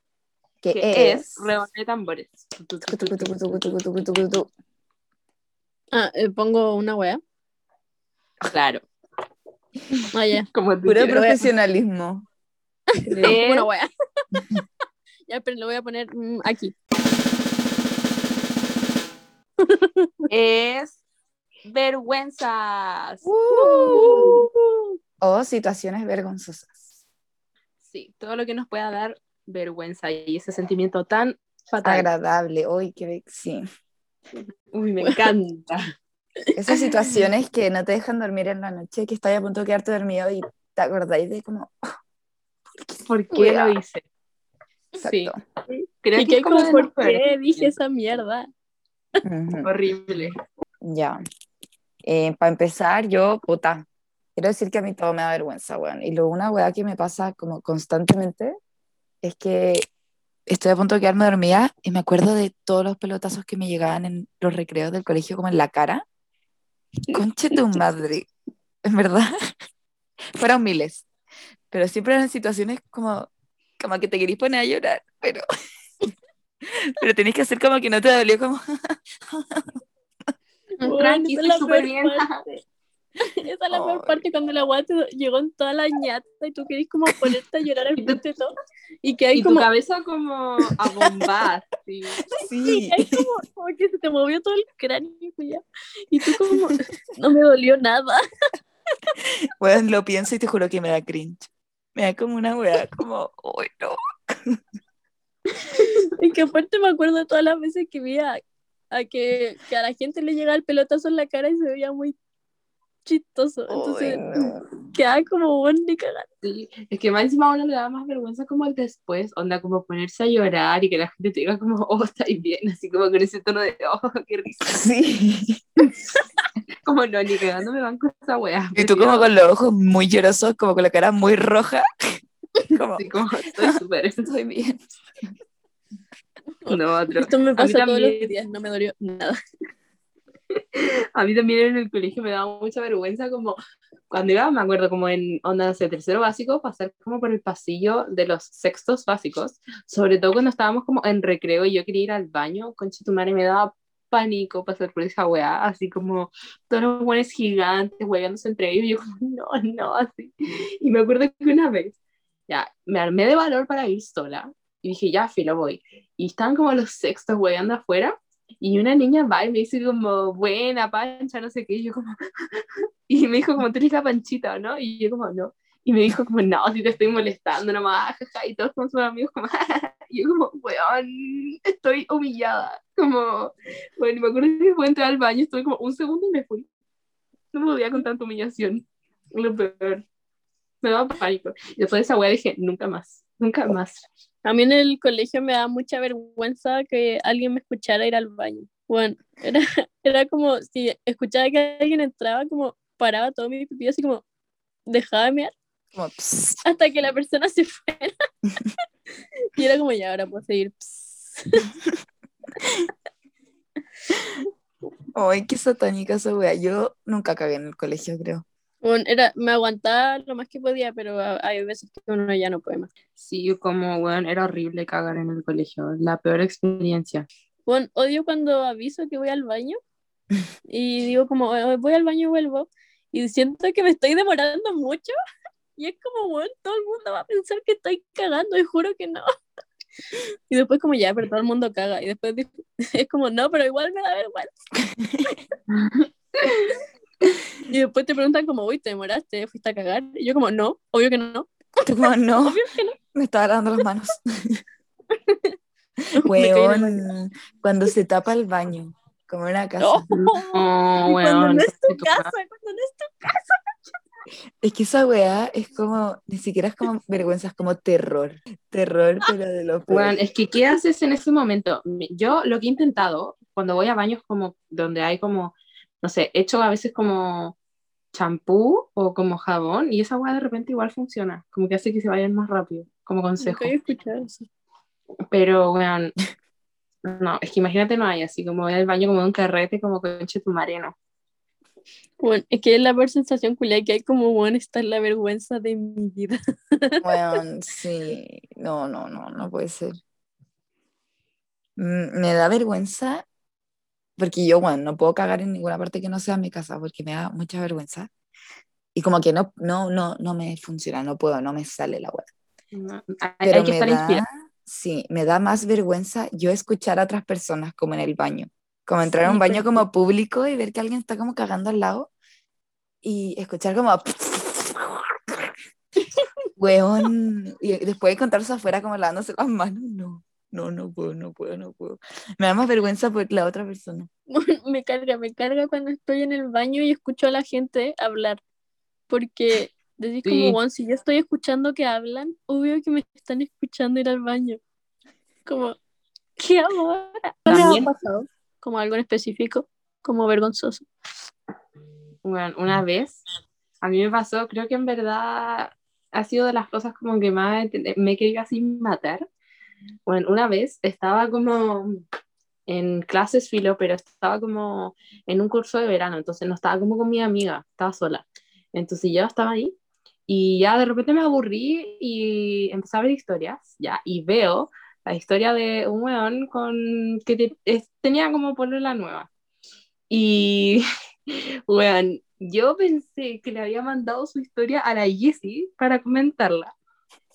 que, que es... es de tambores. Ah, eh, pongo una wea. Claro. Ah, ya. Como tú Puro profesionalismo. Eh, Una wea. ya, pero lo voy a poner mm, aquí. es vergüenzas. Uh. O situaciones vergonzosas. Sí, todo lo que nos pueda dar vergüenza y ese sentimiento tan fatal. Agradable, hoy que sí. Uy, me encanta. Esas situaciones que no te dejan dormir en la noche, que estás a punto de quedarte dormido y te acordáis de como, ¿Por qué lo hice? Sí, creo y que como ¿por qué dije esa mierda? Horrible. Ya. Para empezar, yo, puta, quiero decir que a mí todo me da vergüenza, weón. Y lo una weá que me pasa como constantemente es que estoy a punto de quedarme dormida y me acuerdo de todos los pelotazos que me llegaban en los recreos del colegio como en la cara. Conche tu madre. En verdad. Fueron miles. Pero siempre eran situaciones como, como que te querís poner a llorar, pero... Pero tenés que hacer como que no te dolió, como... Tranqui, estoy la súper bien. parte. Esa es la peor parte cuando la weá llegó en toda la ñata y tú querís como ponerte a llorar al frente de todo. Y que hay Y tu cabeza como a bombar. sí. Sí. hay como, como que se te movió todo el cráneo ya. Y tú como, no me dolió nada. Bueno, lo pienso y te juro que me da cringe. Me da como una weá, como, uy, no. Y que aparte me acuerdo de todas las veces que vi a, a que, que a la gente le llegaba el pelotazo en la cara y se veía muy chistoso. Entonces no. quedaba como bueno ni cagar. Sí, es que más encima a uno le da más vergüenza como el después, onda como ponerse a llorar y que la gente te diga como, oh, estáis bien, así como con ese tono de, oh, qué risa. Sí. Como no, ni cagando me van con esa wea. Y tú como con los ojos muy llorosos, como con la cara muy roja. Como, Así como, estoy súper. estoy bien. No, otro. Esto me pasa todos los días, no me dolió nada. A mí también en el colegio me daba mucha vergüenza como cuando iba, me acuerdo como en onda de tercero básico, pasar como por el pasillo de los sextos básicos, sobre todo cuando estábamos como en recreo y yo quería ir al baño, concha tu madre, me daba pánico pasar por esa weá, así como todos los buenos gigantes hueándose entre ellos, y yo como, no, no, así. Y me acuerdo que una vez, ya, me armé de valor para ir sola, Y dije, ya, filo, voy. Y estaban como los sextos hueveando afuera. Y una niña va y me dice como, buena, pancha, no sé qué. Y yo como, y me dijo como, tú eres la panchita, ¿no? Y yo como, no. Y me dijo como, no, si te estoy molestando nomás, jaja. Y todos con sus amigos como, y yo como, weón, estoy humillada. Como, bueno, me acuerdo que fue entrar al baño, estuve como un segundo y me fui. No me podía con tanta humillación. Lo peor. Me daba pánico. Y después de esa wea dije, nunca más, nunca más. A mí en el colegio me da mucha vergüenza que alguien me escuchara ir al baño. Bueno, era, era como si escuchaba que alguien entraba, como paraba todo mi pipí, así como dejaba de mirar Como, hasta que la persona se fuera. y era como, ya, ahora puedo seguir. Ay, qué satánica esa wea. Yo nunca cagué en el colegio, creo. Bueno, era, me aguantaba lo más que podía, pero hay veces que uno ya no puede más. Sí, yo como, weón, era horrible cagar en el colegio. La peor experiencia. Bueno, odio cuando aviso que voy al baño y digo como, "Eh, voy al baño y vuelvo y siento que me estoy demorando mucho y es como, bueno, todo el mundo va a pensar que estoy cagando y juro que no. Y después como ya, pero todo el mundo caga y después es como, no, pero igual me da vergüenza. Y después te preguntan como, uy, ¿te demoraste? ¿Fuiste a cagar? Y yo como, no, obvio que no. Tú como, no, Obvio que no. me estaba lavando las manos. Weón, cuando se tapa el baño, como en una casa. No. Oh, Y cuando weón. no es tu casa, cuando no es tu Es que esa weá es como, ni siquiera es como vergüenza, es como terror. Terror, pero de lo peor. Bueno, es que ¿qué haces en ese momento? Yo lo que he intentado cuando voy a baños como donde hay como, no sé, hecho a veces como champú o como jabón y esa hueá de repente igual funciona, como que hace que se vayan más rápido, como consejo. Eso. Pero, bueno, no, es que imagínate no hay así como voy al baño como de un carrete, como conche tu mareno. Bueno, es que es la peor sensación culia que hay como, bueno, esta es la vergüenza de mi vida. Weón, sí. No, no, no, no puede ser. Mm, Me da vergüenza porque yo, bueno, no puedo cagar en ninguna parte que no sea mi casa porque me da mucha vergüenza. Y como que no, no, no, no me funciona, no puedo, no me sale la weá. No, hay, Pero hay que me estar da, inspirado. sí, me da más vergüenza yo escuchar a otras personas como en el baño. Como entrar a un Sí, baño como público y ver que alguien está como cagando al lado y escuchar como... Weón, y después encontrarse afuera como lavándose las manos, no, no, no puedo, no puedo, no puedo. Me da más vergüenza por la otra persona. me carga, me carga cuando estoy en el baño y escucho a la gente hablar. Porque decís Sí. como, bueno, si yo estoy escuchando que hablan, obvio que me están escuchando ir al baño. Como, ¿qué hago ahora? ¿No les ha También- pasado? Como algo en específico, como vergonzoso. Bueno, una vez, a mí me pasó, creo que en verdad ha sido de las cosas como que más me he querido así matar. Bueno, una vez estaba como en clases filo, pero estaba como en un curso de verano, entonces no estaba como con mi amiga, estaba sola. Entonces yo estaba ahí y ya de repente me aburrí y empecé a ver historias, ya, y veo la historia de un weón con, que te- es- tenía como la nueva. Y, weón, yo pensé que le había mandado su historia a la Jessie para comentarla,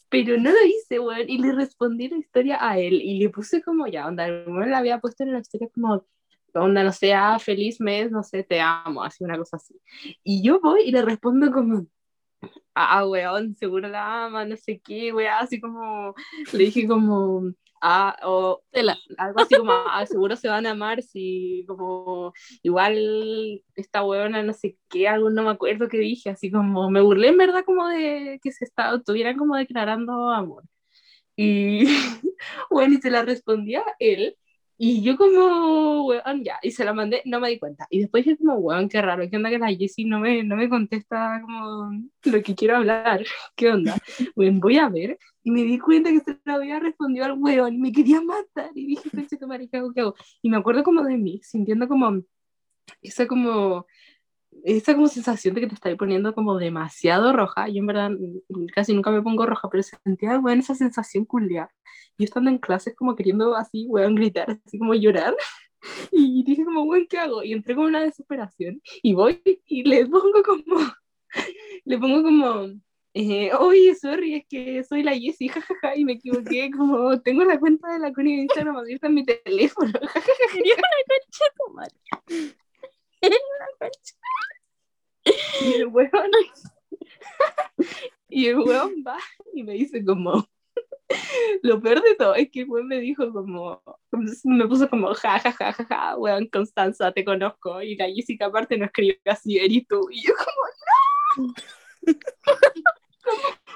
pero no lo hice, weón, y le respondí la historia a él y le puse como ya, onda, weón le había puesto en la historia como, onda, no sé, ah, feliz mes, no sé, te amo, así, una cosa así. Y yo voy y le respondo como, ah, weón, seguro la ama, no sé qué, weón, así como, le dije como, ah, o algo así como, ah, seguro se van a amar si como igual esta huevona no sé qué, algo no me acuerdo qué dije, así como me burlé en verdad como de que se estaba, estuvieran como declarando amor. Y bueno, y se la respondía él. Y yo como, weón, ya, y se la mandé, no me di cuenta. Y después dije como, weón, qué raro, ¿qué onda que la Jessie no me, no me contesta como lo que quiero hablar? ¿Qué onda? Weón, voy a ver. Y me di cuenta que se lo había respondido al weón y me quería matar. Y dije, madre, ¿qué hago, qué hago? Y me acuerdo como de mí, sintiendo como esa como esa como sensación de que te estás poniendo como demasiado roja. Yo en verdad casi nunca me pongo roja, pero sentía, weón, esa sensación culia. Yo estando en clases como queriendo así, weón, gritar, así como llorar. Y dije como, weón, ¿qué hago? Y entré con una desesperación y voy y le pongo como, le pongo como, eh, oye, sorry, es que soy la Jessie, jajaja, y me equivoqué, como tengo la cuenta de la Connie de Instagram abierta en mi teléfono, jajaja, Quería una concha y el weón, y el va y me dice como, lo peor de todo es que el weón me dijo como, me puso como, ja, ja, ja, ja, weón, Constanza, te conozco, y la Jessica aparte no escribió así, eres tú, y yo como,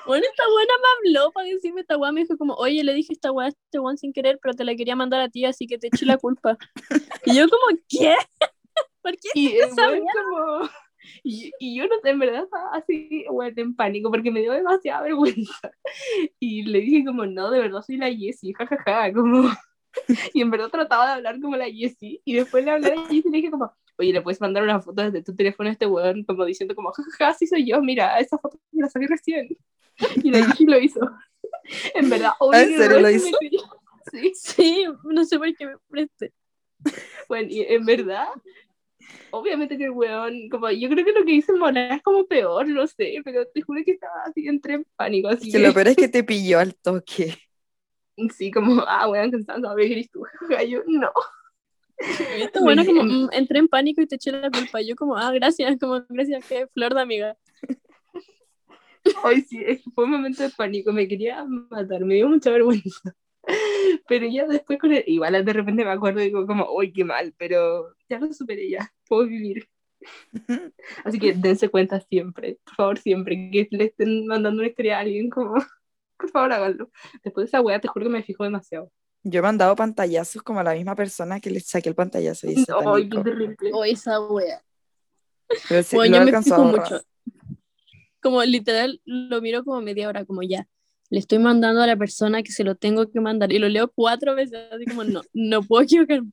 Bueno, esta buena me habló para decirme esta weá. Me dijo como, oye, le dije esta weá este weón sin querer, pero te la quería mandar a ti, así que te eché la culpa. Y yo como, ¿qué? ¿Por qué? Y weón como... Y, y yo no sé, en verdad estaba así, bueno, en pánico porque me dio demasiada vergüenza. Y le dije como, no, de verdad soy la Jessie, jajaja, como... Y en verdad trataba de hablar como la Jessie. Y después le hablé a Jessie y le dije como, oye, ¿le puedes mandar una foto desde tu teléfono a este weón? Como diciendo como, jajaja, sí soy yo, mira, esa foto me la saqué recién. Y la Jessie lo hizo. En verdad, obvio ¿En serio lo hizo? Sí. Sí, no sé por qué me preste. Bueno, y en verdad, obviamente que el weón, como yo creo que lo que hice Mona es como peor, no sé, pero te juro que estaba así, entré en pánico, así Que que, lo peor es que te pilló al toque. sí, como, ah, weón, pensando, a ver, eres tú, yo, no. Esta buena como, mm, entré en pánico y te eché la culpa. Yo como, ah, gracias, como, gracias, qué flor de amiga. Ay, sí, fue un momento de pánico, me quería matar, me dio mucha vergüenza. Pero ya después, con el, igual de repente me acuerdo y digo como, uy, qué mal, pero ya lo superé ya, puedo vivir. Así que dense cuenta siempre, por favor, siempre que le estén mandando una historia a alguien, como, por favor, háganlo. Después de esa wea, te juro que me fijo demasiado. Yo he mandado pantallazos como a la misma persona que le saqué el pantallazo. Y Ay, qué terrible. O esa wea. Pero sí, Bueno, yo me fijo mucho. Como literal, lo miro como media hora, como ya. Le estoy mandando a la persona que se lo tengo que mandar. Y lo leo cuatro veces, así como no, no puedo equivocarme.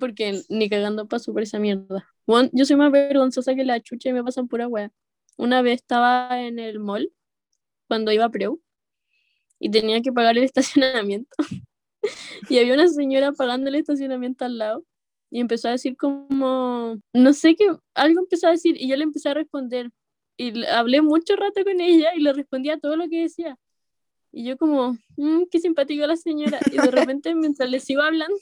Porque ni cagando paso por esa mierda. Yo soy más vergonzosa que la chucha y me pasan pura wea. Una vez estaba en el mall, cuando iba a Preu, y tenía que pagar el estacionamiento. y había una señora pagando el estacionamiento al lado. Y empezó a decir como, no sé qué, algo empezó a decir y yo le empecé a responder. Y hablé mucho rato con ella y le respondía todo lo que decía. Y yo como, "Mm, qué simpática la señora. Y de repente mientras le sigo hablando,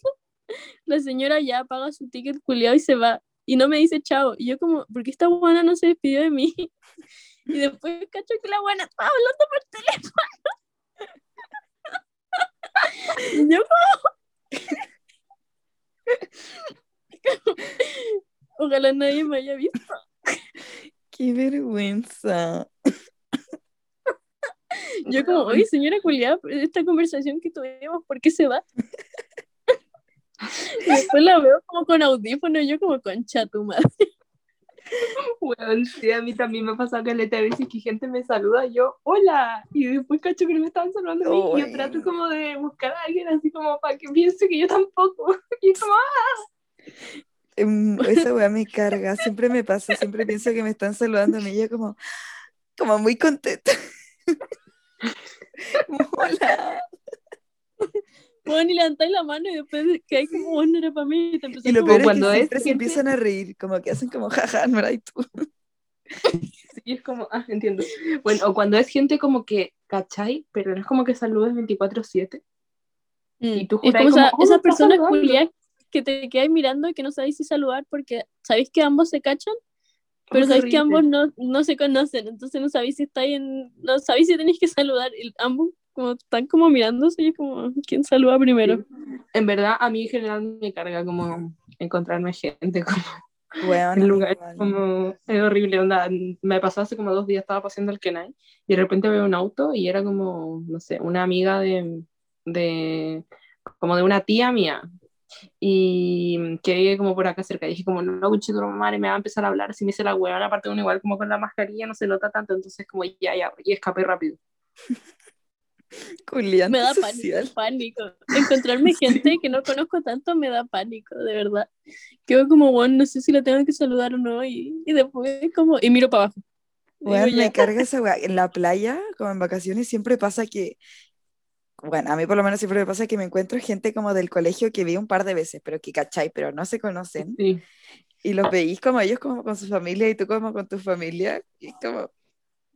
la señora ya paga su ticket culiado y se va. Y no me dice chao. Y yo como, ¿por qué esta buena no se despidió de mí? Y después cacho que la buena estaba hablando por teléfono. Y yo como... Ojalá nadie me haya visto. Qué vergüenza. Yo como, oye, señora culiada, esta conversación que tuvimos, ¿por qué se va? Y después la veo como con audífono, y yo como, concha tu madre. Weón, sí, a mí también me ha pasado que le te veces que gente me saluda, y yo, hola, y después cacho que no me estaban saludando a mí, y yo trato como de buscar a alguien así como para que piense que yo tampoco, y como, ah, Em, Esa weá me carga, siempre me pasa, siempre pienso que me están saludando a mí, y yo como, como muy contenta. Como, Hola. Bueno, y levantáis la mano y después que hay como, bueno, era para mí, y te Y lo como, peor es cuando que es siempre se gente- empiezan a reír, como que hacen como, jaja, no era y tú. sí, es como, ah, entiendo. Bueno, o cuando es gente como que, ¿cachai? Pero no es como que saludes 24-7. Mm. y tú es juráis como esa, como, oh, saludando. culiadas que te quedáis mirando y que no sabéis si saludar porque sabéis que ambos se cachan, pero sabéis que ambos no, no se conocen, entonces no sabéis si estáis en, no sabéis si tenéis que saludar, y ambos como están como mirándose y es como, ¿quién saluda primero? En verdad, a mí en general me carga como encontrarme gente como en lugares igual. como es horrible onda me pasó hace como dos días estaba paseando el Kenai y de repente veo un auto y era como no sé una amiga de, de como de una tía mía y que vive como por acá cerca y dije como no cuchito madre me va a empezar a hablar si me hice la huevona aparte uno igual como con la mascarilla no se nota tanto entonces como ya ya y escapé rápido Culiante Me da pánico, pánico. Encontrarme gente que no conozco tanto me da pánico, de verdad. Quedo como, bueno, no sé si la tengo que saludar o no, y, y después como, y miro para abajo. Weón, me carga esa. En la playa, como en vacaciones, siempre pasa que, bueno, a mí por lo menos siempre me pasa que me encuentro gente como del colegio que vi un par de veces, pero que cachai, pero no se conocen. sí Y los veís como ellos como con su familia y tú como con tu familia. Y es como,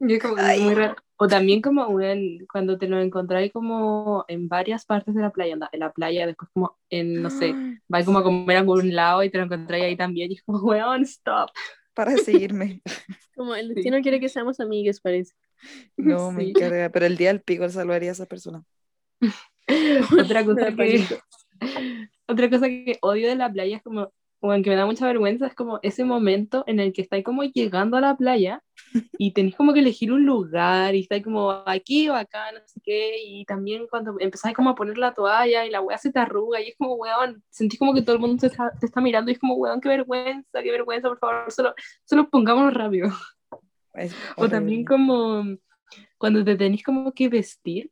Y es como Ay. muy raro. O también como un- cuando te lo encontráis como en varias partes de la playa, en la playa, después como en, no sé, vais como a comer a algún lado y te lo encontráis ahí también y es como, weón, stop. Para seguirme. Como el destino quiere que seamos amigues, parece. No, me Sí. encarga. Pero el día del pico salvaría a esa persona. Otra cosa que, otra cosa que odio de la playa es como, bueno, que me da mucha vergüenza, es como ese momento en el que estáis como llegando a la playa y tenéis como que elegir un lugar y estáis como aquí o acá, no sé qué, y también cuando empezáis como a poner la toalla y la weá se te arruga y es como, weón, sentís como que todo el mundo te está, te está mirando y es como, weón, qué vergüenza, qué vergüenza, por favor, solo, solo pongámonos rápido. O también como cuando te tenés como que vestir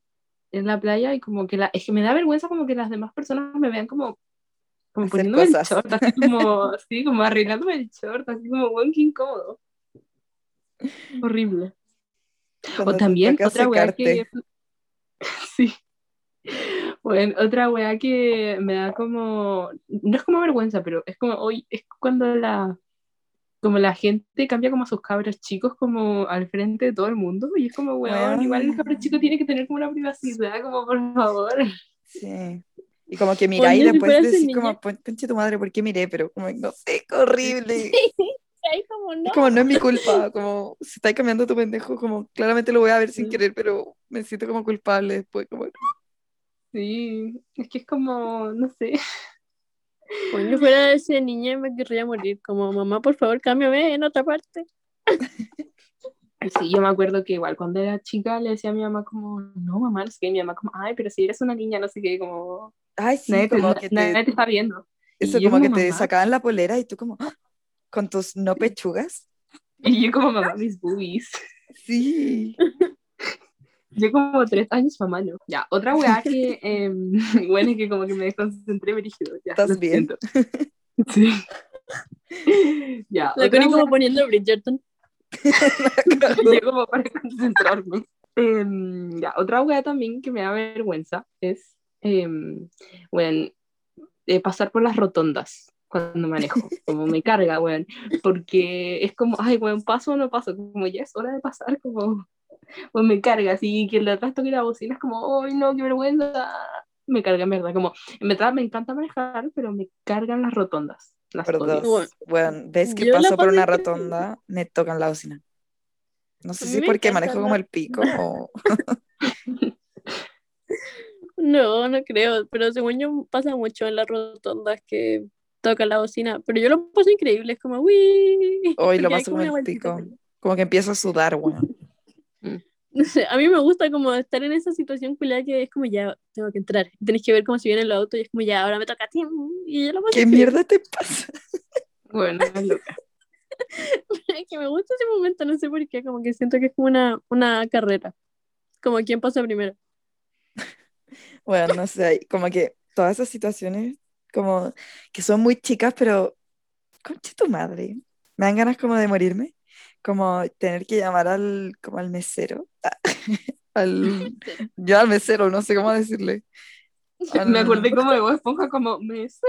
en la playa y como que la, es que me da vergüenza como que las demás personas me vean como, como poniéndome el short, así como, así como arreglándome el short, así como, bueno, qué incómodo. Horrible. Cuando O también otra weá que... Sí. Bueno, otra weá que me da como, no es como vergüenza, pero es como hoy, es cuando la, como la gente cambia como a sus cabros chicos como al frente de todo el mundo y es como, weón, Weón. igual el cabro chico tiene que tener como una privacidad, como por favor. Sí. Y como que miráis y después decís como, "Pon- conche tu madre, ¿por qué miré? Pero como, no sé, horrible. Ay, como no. Es como, no es mi culpa, como, si estáis cambiando tu pendejo, como, claramente lo voy a ver sin Sí. querer, pero me siento como culpable después, como, Sí, es que es como, no sé. Cuando yo fuera ese niño me querría morir. Como, mamá, por favor, cámbiame en otra parte. Sí, yo me acuerdo que igual cuando era chica le decía a mi mamá como, no, mamá, no sé qué, y mi mamá como, ay, pero si eres una niña, no sé qué, como, ay, sí, nadie, te, como na- que nadie te, te está viendo. eso yo como que como, te "Mamá". sacaban la polera y tú como, "Ah", con tus no pechugas. Y yo como, mamá, mis boobies. Sí. Yo como tres años, mamá, no. Ya, otra weá que, em, bueno, es que como que me desconcentré, me dije, ya, ¿Estás bien? Sí. ya, La Connie weá como poniendo Bridgerton. yo como para concentrarme. Em, ya, otra wea también que me da vergüenza es, em, bueno, eh, pasar por las rotondas cuando manejo, como me carga, weón, porque es como, ay, weón, paso o no paso, como ya es hora de pasar, como, pues me carga, así que el de atrás toque la bocina, es como, ay, no, qué vergüenza, me carga, en verdad, como, en verdad me encanta manejar, pero me cargan las rotondas, las dos. Bueno, Bueno, ves que yo paso por una rotonda, me tocan la bocina. No sé si porque manejo como la- el pico o... No, no creo, pero según yo pasa mucho en las rotondas que toca la bocina, pero yo lo paso increíble, es como, uy. Hoy lo paso como el pico. Como que empiezo a sudar, No sé, a mí me gusta como estar en esa situación culiada que es como ya tengo que entrar. Tenés que ver cómo si viene el auto y es como ya ahora me toca a ti. Y yo lo paso ¿Qué mierda te pasa? Bueno, es loca. Que me gusta ese momento, no sé por qué, como que siento que es como una, una carrera. Como quién pasa primero. Bueno, no sé, como que todas esas situaciones como que son muy chicas, pero concha tu madre. Me dan ganas como de morirme, como tener que llamar al como al mesero. Al, yo al mesero, no sé cómo decirle. Al- Me acordé como de Bob Esponja, como mesero.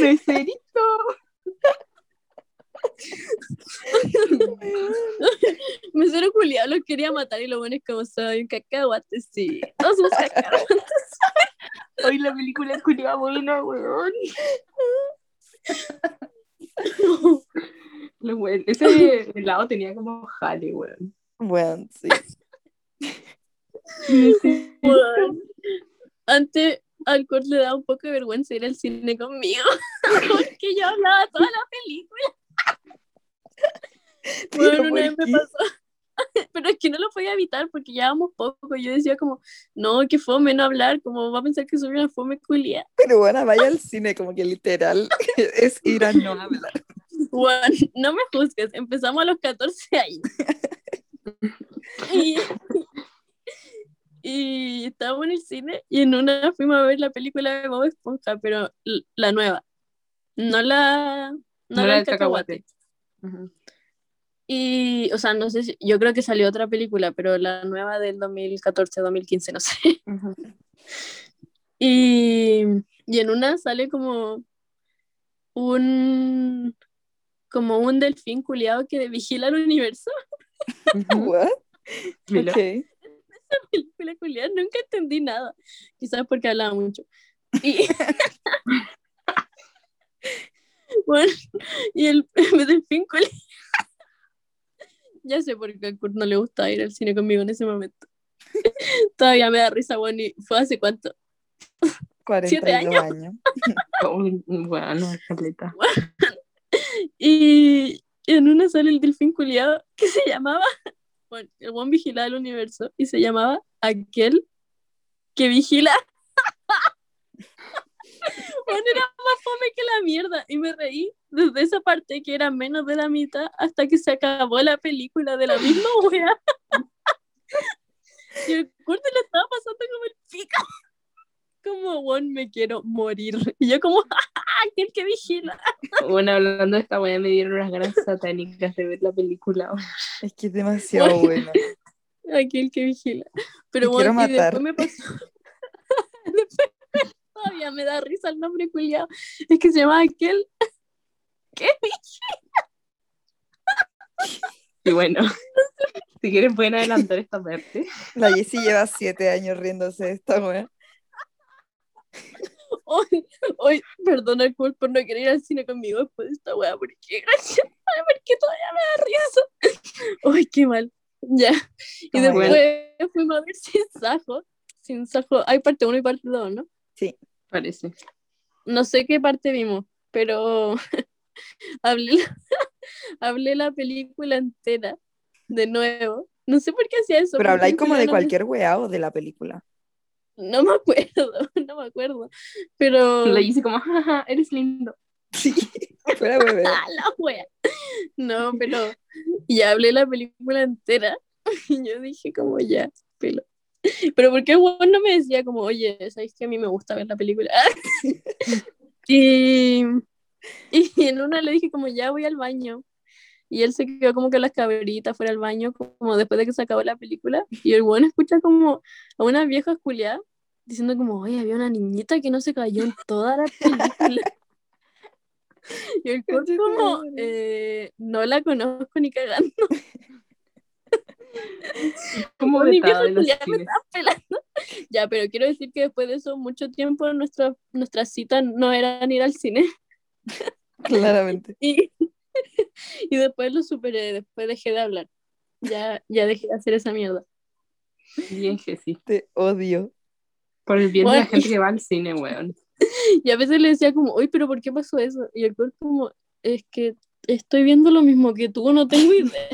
Meserito. Mesero culiado lo quería matar y lo bueno es como soy un cacahuate, sí. Todos somos cacahuates. Hoy la película es culiada buena, weón. Lo bueno, Ese helado tenía como jale, weón. Bueno, sí. Weón. Antes al Kurt le daba un poco de vergüenza ir al cine conmigo. Porque yo hablaba toda la película. Bueno, Pero una ¿por vez me pasó. Pero es que no lo podía evitar porque llevábamos poco. Yo decía como, no, que fome no hablar, como va a pensar que soy una fome culia. Pero bueno, vaya al cine, como que literal es ir a no hablar. Juan, no me juzgues, empezamos a los 14 años. y, y estábamos en el cine y en una fuimos a ver la película de Bob Esponja, pero la nueva, no la, no No la del cacahuate. Y, o sea, no sé si, yo creo que salió otra película, pero la nueva del 2014, 2015, no sé. Y, y en una sale como un como un delfín culiado que vigila el universo. What? Mira. Ok. película culiada, nunca entendí nada. Quizás porque hablaba mucho. Y bueno, y el, culiado. Ya sé por qué a Kurt no le gusta ir al cine conmigo en ese momento. Todavía me da risa, bueno, y fue hace cuánto. 42 años. años. Bueno, caleta. Y en una sale el delfín culiado que se llamaba, bueno, el buen vigilaba el universo y se llamaba aquel que vigila. Bueno, era más fome que la mierda y me reí desde esa parte que era menos de la mitad hasta que se acabó la película de la misma wea. Y el corte le estaba pasando como el pico. Como, bueno, me quiero morir. Y yo como, aquel que vigila. Bueno, hablando de esta wea, me dieron unas ganas satánicas de ver la película. Es que es demasiado buena. Aquel que vigila. Pero bueno, después me pasó. Después todavía me da risa el nombre culiado. Es que se llama aquel que vigila. Y bueno, si quieren pueden adelantar esta parte. La Jessie lleva 7 años riéndose de esta wea. Hoy, hoy, perdona Kurt por no querer ir al cine conmigo después de esta wea, porque gracias, porque todavía me da risa. Ay, qué mal. Ya. Y Oh después fuimos a ver sin sajo. Sin sajo. Hay parte 1 y parte 2, ¿no? Parece. no sé qué parte vimos, pero hablé, la, hablé la película entera de nuevo. No sé por qué hacía eso. Pero habláis como de no me- cualquier wea o de la película. No me acuerdo, no me acuerdo. Pero. Le hice como, jaja, eres lindo. Sí, fuera bebé. ¡Ah, la wea! No, pero ya hablé la película entera y yo dije como ya, pelo. Pero porque Juan no me decía como, oye, ¿sabes que a mí me gusta ver la película? y, y en una le dije como, ya voy al baño. Y él se quedó como que las cabritas fuera al baño, como después de que se acabó la película. Y el bueno escucha como a una vieja culiada diciendo como, oye, había una niñita que no se cayó en toda la película. Y el tu como, eh, no la conozco ni cagando. Como Mi viejo de los ya me estaba pelando. Ya, pero quiero decir que después de eso, mucho tiempo nuestra, nuestra cita no era ir al cine. Claramente. Y, y después lo superé, después dejé de hablar. Ya, ya dejé de hacer esa mierda. Bien, Jessy. Te odio. Por el bien de la Bueno. gente que va al cine, weón. Y a veces le decía como, uy, pero ¿por qué pasó eso? Y el cuerpo como, es que estoy viendo lo mismo que tú, no tengo idea.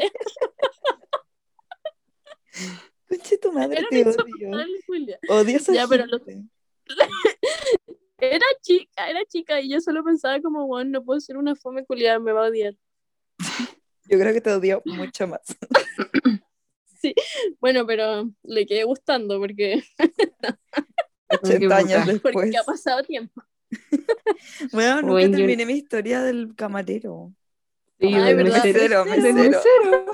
Conche tu madre, Era te odio. Odio esa Ya, pero lo-. Era chica, era chica, y yo solo pensaba como, bueno, no puedo ser una fome culiada, me va a odiar. Yo creo que te odio mucho más. Bueno, pero le quedé gustando porque, 80 años después. porque ha pasado tiempo. Bueno, nunca Bueno, yo- terminé mi historia del camarero. Sí, Ay, del mesero. Mesero, mesero.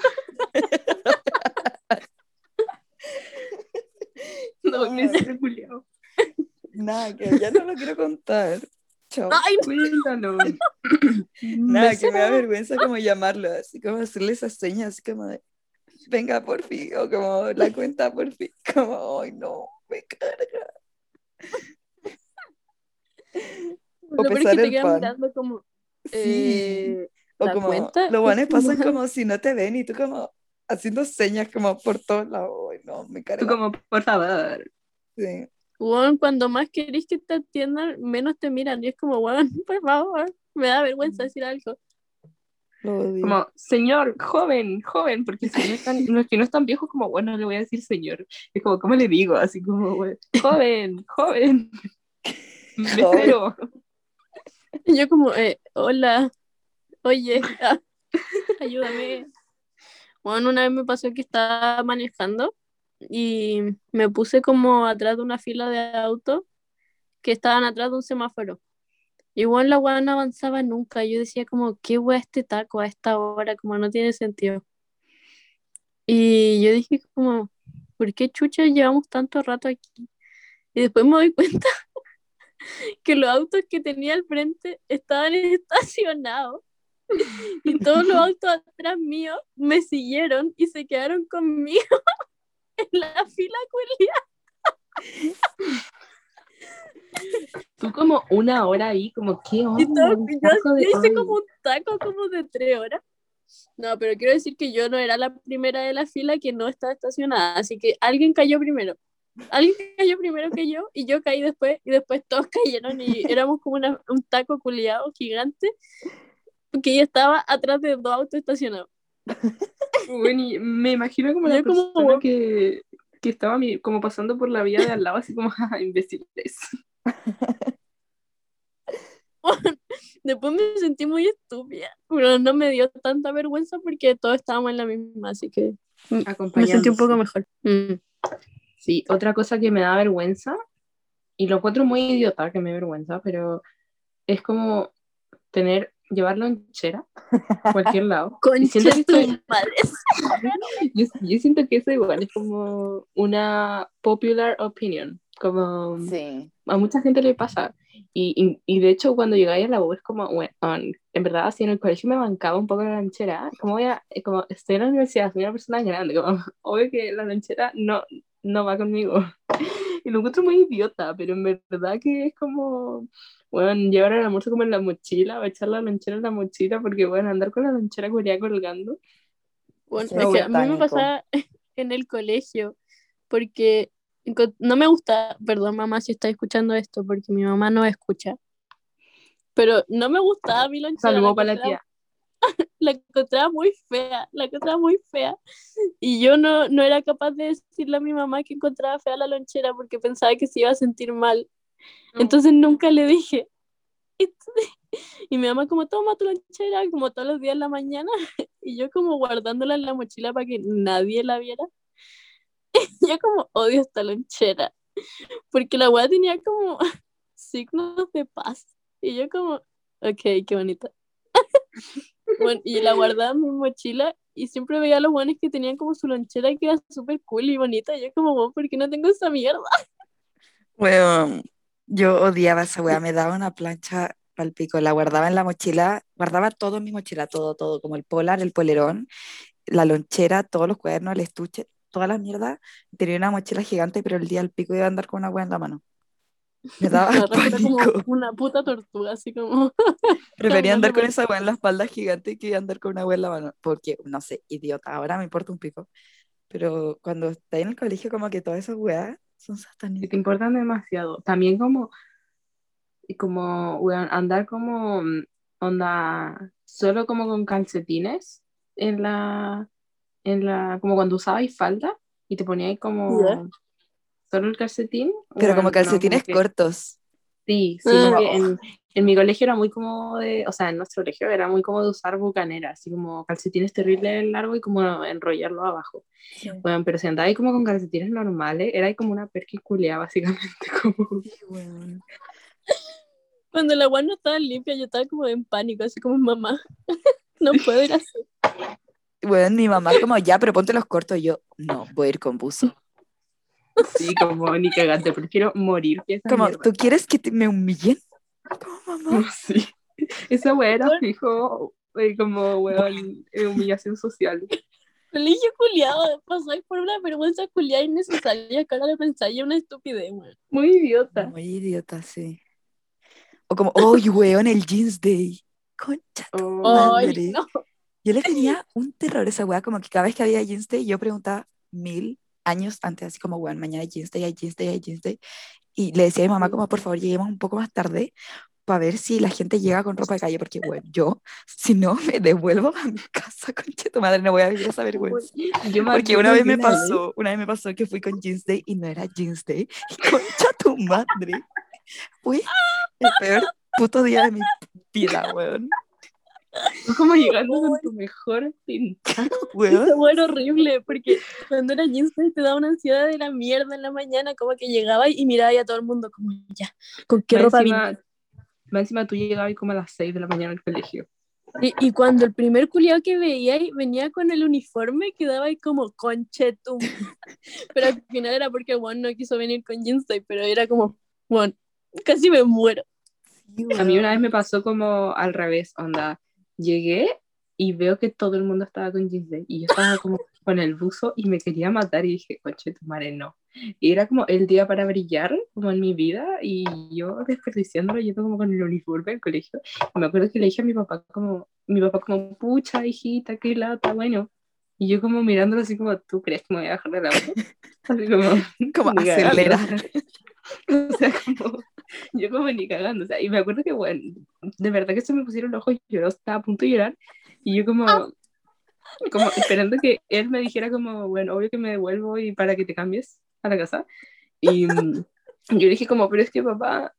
No, Ay. mesero culiao. Nada, que ya no lo quiero contar. Chao. Ay, Cuéntalo. Nada, que me da vergüenza como llamarlo, así como hacerle esas señas, así como de, venga por fin, o como la cuenta por fin, como, ay no, me carga. pesar te el quedan pan. mirando como, Sí, eh, o la como, cuenta los es guanes pasan como si no te ven y tú como haciendo señas como por todos lados, ay no, me carga. Tú como, por favor. Sí. Cuando más querés que te atiendan, menos te miran. Y es como, weón, por favor, me da vergüenza decir algo. Como, señor, joven, joven, porque si no están, no, si no están viejos, como, bueno, le voy a decir señor. Es como, ¿cómo le digo? Así como, joven, joven, mesero. Y yo como, eh, hola, oye, ah, ayúdame. Bueno, una vez me pasó que estaba manejando y me puse como atrás de una fila de autos que estaban atrás de un semáforo. Igual la weá no avanzaba nunca. Yo decía como, ¿qué weá este taco a esta hora? Como no tiene sentido. Y yo dije como, ¿por qué chucha llevamos tanto rato aquí? Y después me doy cuenta que los autos que tenía al frente estaban estacionados y todos los autos atrás mío me siguieron y se quedaron conmigo en la fila culia. Tú como una hora ahí, como qué onda. Y todo- Un yo de- hice como un taco como de tres horas. No, pero quiero decir que yo no era la primera de la fila que no estaba estacionada, así que alguien cayó primero. Alguien cayó primero que yo y yo caí después y después todos cayeron y éramos como una- un taco culiado gigante porque yo estaba atrás de dos autos estacionados. Bueno, y me imagino como la como- persona que, que estaba como pasando por la vía de al lado, así como, jaja, imbéciles. Después me sentí muy estúpida, pero no me dio tanta vergüenza porque todos estábamos en la misma, así que me sentí un poco mejor. Mm. Sí, otra cosa que me da vergüenza, y lo encuentro muy idiota que me da vergüenza, pero es como tener, llevar lonchera a cualquier lado. Y siento Concha que tu eso- madre. yo, yo siento que eso igual es como una popular opinion, como Sí. a mucha gente le pasa. Y, y, y de hecho, cuando llegáis a la U es como, bueno, en verdad, si en el colegio me bancaba un poco la lonchera, como voy a, como estoy en la universidad, soy una persona grande, como, obvio que la lonchera no, no va conmigo. Y lo encuentro muy idiota, pero en verdad que es como, bueno, llevar el almuerzo como en la mochila, o echar la lonchera en la mochila, porque, bueno, andar con la lonchera curia colgando. Bueno, Sí, es que a mí me pasaba en el colegio, porque no me gusta, perdón mamá si está escuchando esto, porque mi mamá no escucha, pero no me gustaba mi lonchera. Saludo para la tía. La encontraba muy fea, la encontraba muy fea. Y yo no, no era capaz de decirle a mi mamá que encontraba fea la lonchera porque pensaba que se iba a sentir mal. Entonces nunca le dije. Y mi mamá como, toma tu lonchera, como todos los días en la mañana, y yo como guardándola en la mochila para que nadie la viera. yo como odio esta lonchera, porque la weá tenía como signos de paz. Y yo como, ok, qué bonita. bueno, y la guardaba en mi mochila y siempre veía a los buenos que tenían como su lonchera que era súper cool y bonita. Y yo como, "Weón, ¿por qué no tengo esa mierda? Bueno, yo odiaba esa weá, me daba una plancha al pico, la guardaba en la mochila, guardaba todo en mi mochila, todo, todo, como el polar, el polerón, la lonchera, todos los cuadernos, el estuche, toda la mierda. Tenía una mochila gigante, pero el día al pico iba a andar con una weá en la mano. Me daba era como una puta tortuga, así como. Prefería andar con esa weá en la espalda gigante que andar con una weá en la mano. Porque, no sé, idiota, ahora me importa un pico. Pero cuando está en el colegio, como que todas esas weas son te importan demasiado. También como, y como andar como mm, onda, solo como con calcetines en la, en la, como cuando usabais falda y te poníais como solo el calcetín. Pero como no, calcetines que- cortos. Sí, sí, Ah. porque en, en mi colegio era muy como de, o sea, en nuestro colegio era muy como de usar bucanera, así como calcetines terribles largos y como enrollarlo abajo. Bueno, pero si andabais como con calcetines normales, era ahí como una perquiculea, básicamente, como... Sí, weón. Cuando la agua no estaba limpia, yo estaba como en pánico, así como mamá. no puedo ir así. Bueno, mi mamá como, ya, pero ponte los cortos. Y yo, no, voy a ir con buzo. Sí, como ni cagante, prefiero morir Como. ¿tú quieres que te- me humillen? Como, mamá. Sí. Esa wea era fijo, eh, como weón, eh, humillación social. Colegio culiado, pasáis por una vergüenza culiada innecesaria, que ahora le pensáis una estupidez, weón. Muy idiota. Muy idiota, sí. O como, oh, weón, el jeans day. Concha. Oh, Ay, Madre. no. Yo le tenía un terror a esa weá, como que cada vez que había jeans day, yo preguntaba mil años antes, así como, weón, mañana hay jeans day, hay jeans day, hay jeans day. Y le decía a mi mamá, como, por favor, lleguemos un poco más tarde para ver si la gente llega con ropa de calle, porque, weón, yo, si no, me devuelvo a mi casa, concha tu madre, no voy a vivir esa vergüenza. yo Porque una vez me vez- pasó, una vez me pasó que fui con jeans day y no era jeans day. Y concha tu madre. Fue el peor puto día de mi vida, weón. Como llegando con tu mejor pinta. Weón. Eso fue horrible, porque cuando era jeans te daba una ansiedad de la mierda en la mañana, como que llegaba y miraba a todo el mundo como, ya, ¿con qué Más ropa encima, vine? más encima tú llegabas como a las 6 de la mañana al colegio. Y, y cuando el primer culiado que veía y venía con el uniforme, quedaba ahí como conchetum. Pero al final era porque Juan no quiso venir con jeans pero era como, Juan, Casi me muero. Sí, A mí una vez me pasó como al revés, onda. Llegué y veo que todo el mundo estaba con jeans y yo estaba como con el buzo y me quería matar y dije, coche, tu madre no. Y era como el día para brillar, como en mi vida, y yo desperdiciándolo yendo como con el uniforme al colegio. Y me acuerdo que le dije a mi papá como, mi papá como, pucha, hijita, qué lata, bueno. Y yo como mirándolo así como, ¿tú crees que me voy a dejar de la auto? Así como, Como acelera. O sea, como, yo como ni cagando, o sea, y me acuerdo que, bueno, de verdad que se me pusieron los ojos y yo estaba a punto de llorar, y yo como, como esperando que él me dijera como, bueno, obvio que me devuelvo y para que te cambies a la casa, y mm, yo dije como, pero es que papá,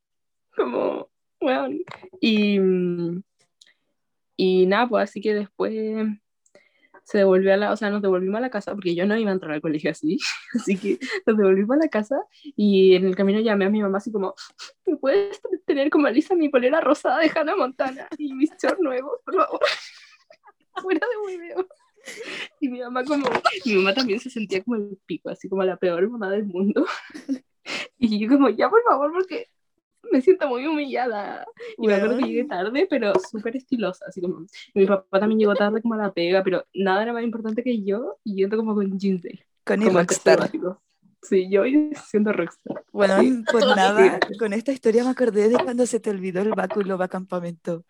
como, bueno, y, mm, y nada, pues así que después se devolvió a la, o sea, nos devolvimos a la casa porque yo no iba a entrar al colegio así, así que nos devolvimos a la casa y en el camino llamé a mi mamá así como, ¿me puedes tener como Alisa mi polera rosada de Hannah Montana y mis shorts nuevos, por favor? Fuera de hueveo. Y mi mamá como, mi mamá también se sentía como el pico, así como la peor mamá del mundo. Y yo como, ya por favor, porque me siento muy humillada. Y me acuerdo que llegué tarde, pero súper estilosa, así como, mi papá también llegó tarde como a la pega, pero nada era más importante que yo, y yendo como con jeans. Con como rockstar. Sí, yo siendo rockstar. Bueno, Sí. pues nada, con esta historia me acordé de cuando se te olvidó el báculo va campamento.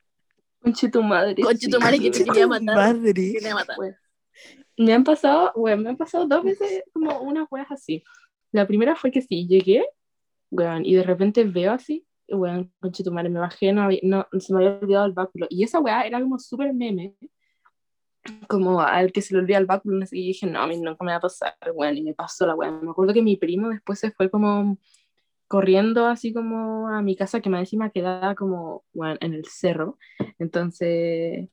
Conche tu madre. Conche tu madre que te quería matar. Madre. Te quería matar. Bueno, me han pasado, bueno, me han pasado dos veces como unas weas así. La primera fue que sí, llegué, weón, y de repente veo así, weón, conche tu madre, me bajé, no, no, se me había olvidado el báculo. Y esa wea era como súper meme, como al que se le olvida el báculo, y dije, no, a mí nunca me va a pasar, weón, y me pasó la wea. Me acuerdo que mi primo después se fue como corriendo así como a mi casa, que más encima quedaba como, weón, en el cerro. Entonces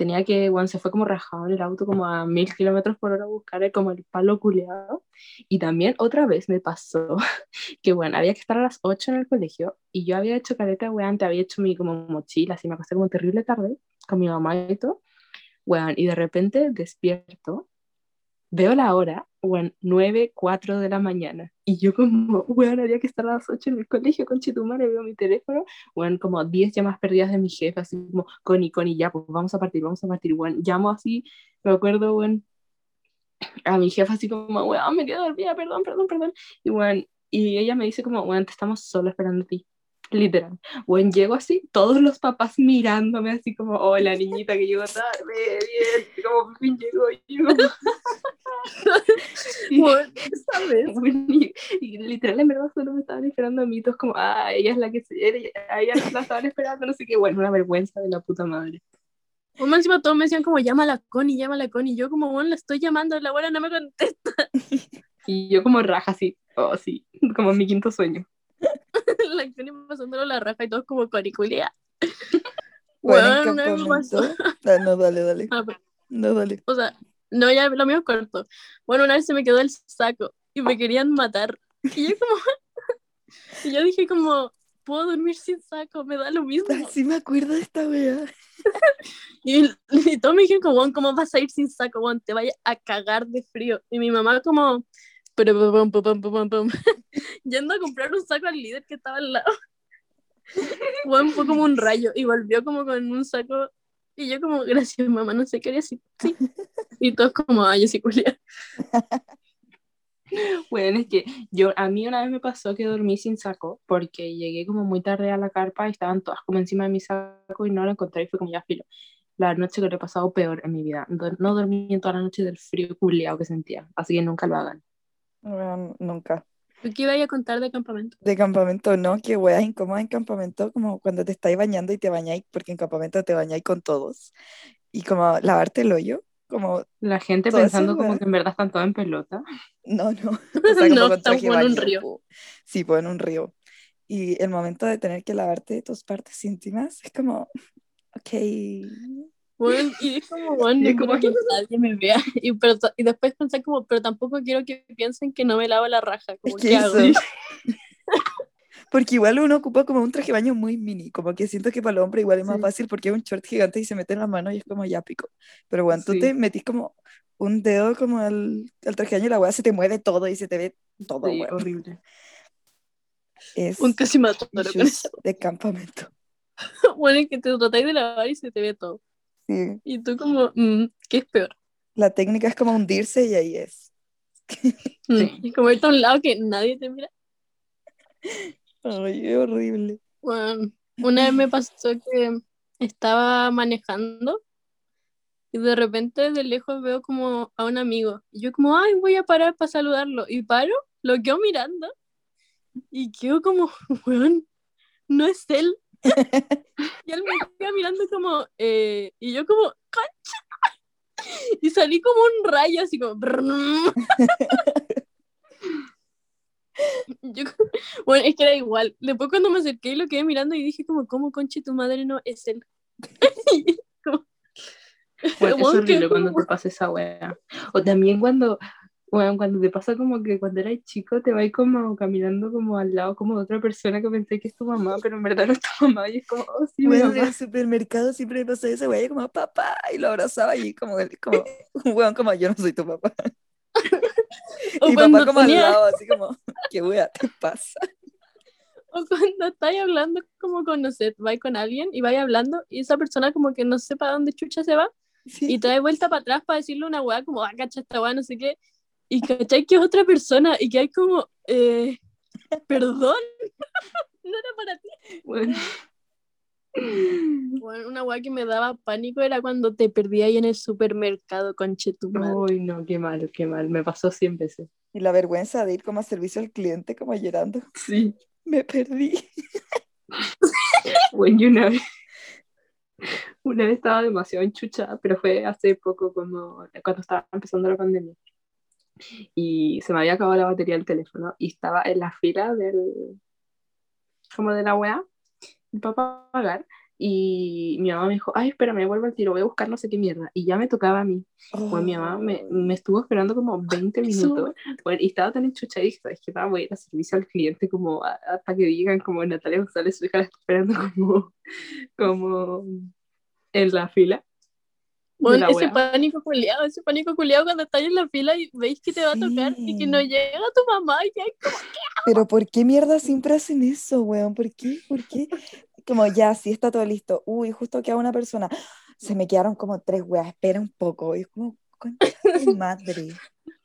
tenía que, bueno, se fue como rajado en el auto como a mil kilómetros por hora a buscar como el palo culeado. Y también otra vez me pasó que, bueno, había que estar a las 8 en el colegio y yo había hecho caleta, weón, te había hecho mi como mochila, así me acosté como terrible tarde con mi mamá y todo, weón, y de repente despierto, veo la hora, weón, 9, 4 de la mañana. Y yo como, weón, había que estar a las 8 en el colegio, con Chitumare, veo mi teléfono, weón, como 10 llamadas perdidas de mi jefe, así como, Connie, Connie, ya, pues vamos a partir, vamos a partir, weón. Llamo así, me acuerdo, weón, a mi jefa así como, weón, me quedé dormida, perdón, perdón, perdón. Y weón, y ella me dice como, weón, te estamos solo esperando a ti. Literal. Weón, llego así, todos los papás mirándome así como, oh, la niñita que llegó tarde, bien, como fin llegó, como... Y- Bueno, ¿sabes? y, y literal en verdad solo me estaban esperando a mí, todos como, ah, ella es la que se, ella, ella la estaban esperando, no sé qué, bueno, una vergüenza de la puta madre. Como encima todos me decían como, llámala a Connie, llámala a Connie. Yo como, bueno, la estoy llamando, la buena no me contesta. Y yo como raja así, oh sí, como mi quinto sueño. la Connie pasándolo la raja y todos como coriculia. Bueno, Bueno, en no. Ah, no, dale, dale. Ah, No, dale. O sea, no, ya lo mío es corto. Bueno, una vez se me quedó el saco y me querían matar. Y yo como... y yo dije como, puedo dormir sin saco, me da lo mismo. Ay, sí me acuerdo de esta wea. Y, y todos me dijeron como, "Weón, ¿cómo vas a ir sin saco? weón? te vaya a cagar de frío. Y mi mamá como, pero yendo a comprar un saco al líder que estaba al lado. Weón, fue como un rayo y volvió como con un saco. Y yo como, gracias mamá, no sé qué haría así. Sí. Y todos como, ay, yo sí culia. Bueno, es que yo, a mí una vez me pasó que dormí sin saco porque llegué como muy tarde a la carpa y estaban todas como encima de mi saco y no lo encontré y fue como ya filo. La noche que lo he pasado peor en mi vida. No, dormí en toda la noche del frío culeado que sentía. Así que nunca lo hagan. Bueno, nunca. ¿Qué iba a contar de campamento? De campamento no, que weas incómodas en campamento, como cuando te estáis bañando y te bañáis, porque en campamento te bañáis con todos. Y como lavarte el hoyo, como, La gente pensando como que en verdad están todos en pelota. no, no. O sea, No, de en un río. Sí, pues en un río. Y el momento de tener que lavarte tus partes íntimas es como, ok. Bueno, y es como, bueno, no es como- que nadie me vea. Y, pero, y después pensé como, pero tampoco quiero que piensen que no me lavo la raja. Como, que ¿qué hago? Porque igual uno ocupa como un traje de baño muy mini, como que siento que para el hombre igual es más Sí. fácil porque es un short gigante y se mete en la mano y es como ya pico. Pero bueno, tú Sí. te metís como un dedo como al, al traje de baño y la weá se te mueve todo y se te ve todo, Sí, horrible. es Un casi eso. de campamento. Bueno, es que te tratáis de lavar y se te ve todo. Sí. Y tú como, mm, ¿qué es peor? La técnica es como hundirse y ahí es. Mm, Sí. Y como irte a un lado que nadie te mira. Ay, es horrible. Bueno, una vez me pasó que estaba manejando y de repente de lejos veo como a un amigo. Y yo como, ay, voy a parar para saludarlo. Y paro, lo quedo mirando y quedo como, weón, no es él. y él me queda mirando como, eh, y yo como, concha. Y salí como un rayo, así como. Yo, bueno, es que era igual. Después cuando me acerqué y lo quedé mirando y dije como, ¿cómo conche tu madre no es él? Como- Bueno, es horrible cuando te pasa esa wea. O también cuando, bueno, cuando te pasa como que cuando eras chico te vas como caminando como al lado como de otra persona que pensé que es tu mamá, pero en verdad no es tu mamá y es como, oh, sí, Bueno, en el supermercado siempre me pasó eso, güey, como papá, y lo abrazaba y como, como un weón como yo no soy tu papá. Y papá como tenía- al lado, así como, ¿qué wea te pasa? O cuando estáis hablando como con, no sé, vais con alguien y vais hablando y esa persona como que no sé para dónde chucha se va Sí. y te das vuelta para atrás para decirle una weá como, ah, cacha esta weá, no sé qué. Y cachai que es otra persona y que hay como, eh, perdón, no era para ti. Bueno. Bueno, una weá que me daba pánico era cuando te perdí ahí en el supermercado con madre. Uy, no, qué mal, qué mal. Me pasó 100 veces. Y la vergüenza de ir como a servicio al cliente, como llorando. Sí. Me perdí. Bueno, una vez, una vez estaba demasiado enchuchada, pero fue hace poco, como cuando estaba empezando la pandemia. Y se me había acabado la batería del teléfono y estaba en la fila del, como de la weá, para pagar. Y mi mamá me dijo, ay, espérame, vuelvo al tiro, voy a buscar no sé qué mierda. Y ya me tocaba a mí. Bueno, mi mamá me, me estuvo esperando como 20 minutos. Bueno, y estaba tan enchuchada y ¿sabes qué? Voy a ir a servicio al cliente como a- hasta que digan como Natalia González, su hija la está esperando como, como en la fila. Bueno, ese wea. pánico culiado, ese pánico culiado cuando estás en la fila y veis que te va a tocar y que no llega tu mamá y que hay como Pero ¿por qué mierda siempre hacen eso, weón? ¿Por qué? ¿Por qué? Como ya, sí está todo listo. Uy, justo queda una persona. Se me quedaron como tres weas, espera un poco. Y es como, concha de madre.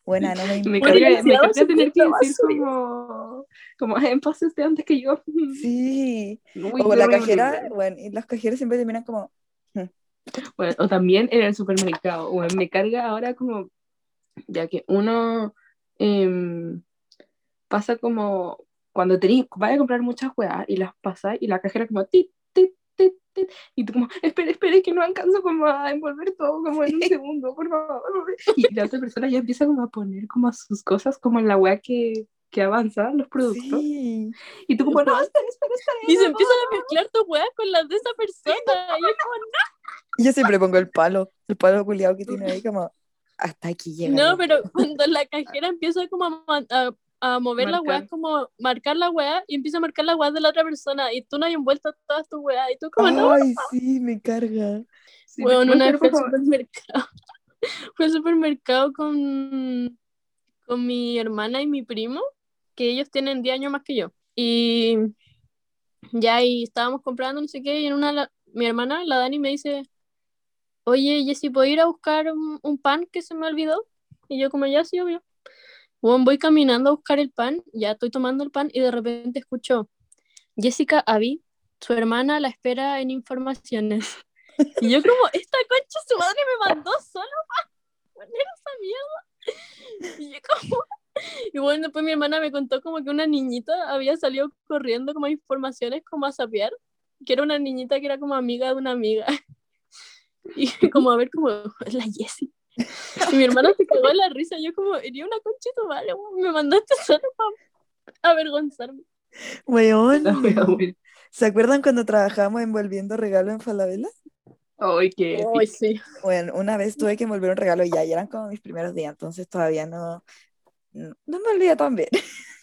Buena, no me importa. me se tener que decir como, como, "Ay, pase usted antes que yo. Sí. Uy, O qué la horrible. cajera, bueno, y las cajeras siempre terminan como, Bueno, o también en el supermercado. Bueno, me carga ahora como, ya que uno em, pasa como, cuando tenés, vaya a comprar muchas weas y las pasas y la cajera como, tit, tit, tit, tit, y tú como, espera, espera, que no alcanzo como a envolver todo como en un segundo, por favor. Y la otra persona ya empieza como a poner como sus cosas como en la wea que, que avanza, los productos. sí. Y tú como, no, espera, espera, espera. Y se no, empiezan a mezclar tus weas con las de esa persona. Y es como, Y yo siempre pongo el palo, el palo culiado que tiene ahí como, hasta aquí llega. No, ya". pero cuando la cajera empieza como a, a, a mover las Marcar. weas, como marcar la wea y empieza a marcar las weas de la otra persona y tú no hay envuelto todas tus weas y tú como no. Ay, sí, me carga. Sí, Bueno, me una vez fui al supermercado. Fui al supermercado con, con mi hermana y mi primo, que ellos tienen 10 años más que yo. Y ya y estábamos comprando, no sé qué, y en una, la- mi hermana, la Dani, me dice, oye, Jessy, ¿puedo ir a buscar un, un pan que se me olvidó? Y yo como, ya, sí, obvio. Bueno, voy caminando a buscar el pan, ya estoy tomando el pan y de repente escucho, Jessica Avi, su hermana la espera en informaciones. Y yo como, esta concha su madre me mandó solo para poner esa mierda. Y yo como... Y bueno, después mi hermana me contó como que una niñita había salido corriendo como a informaciones como a sapear, que era una niñita que era como amiga de una amiga. Y como a ver como, es la Jessie. Y mi hermana se cagó de la risa, yo como, iría una madre, weón, me mandaste solo para avergonzarme. Weón. ¿Se acuerdan cuando trabajábamos envolviendo regalo en Falabella? Ay, qué. Ay, sí. Bueno, una vez tuve que envolver un regalo y ya, y eran como mis primeros días, entonces todavía no, no, no me olvidé tan bien.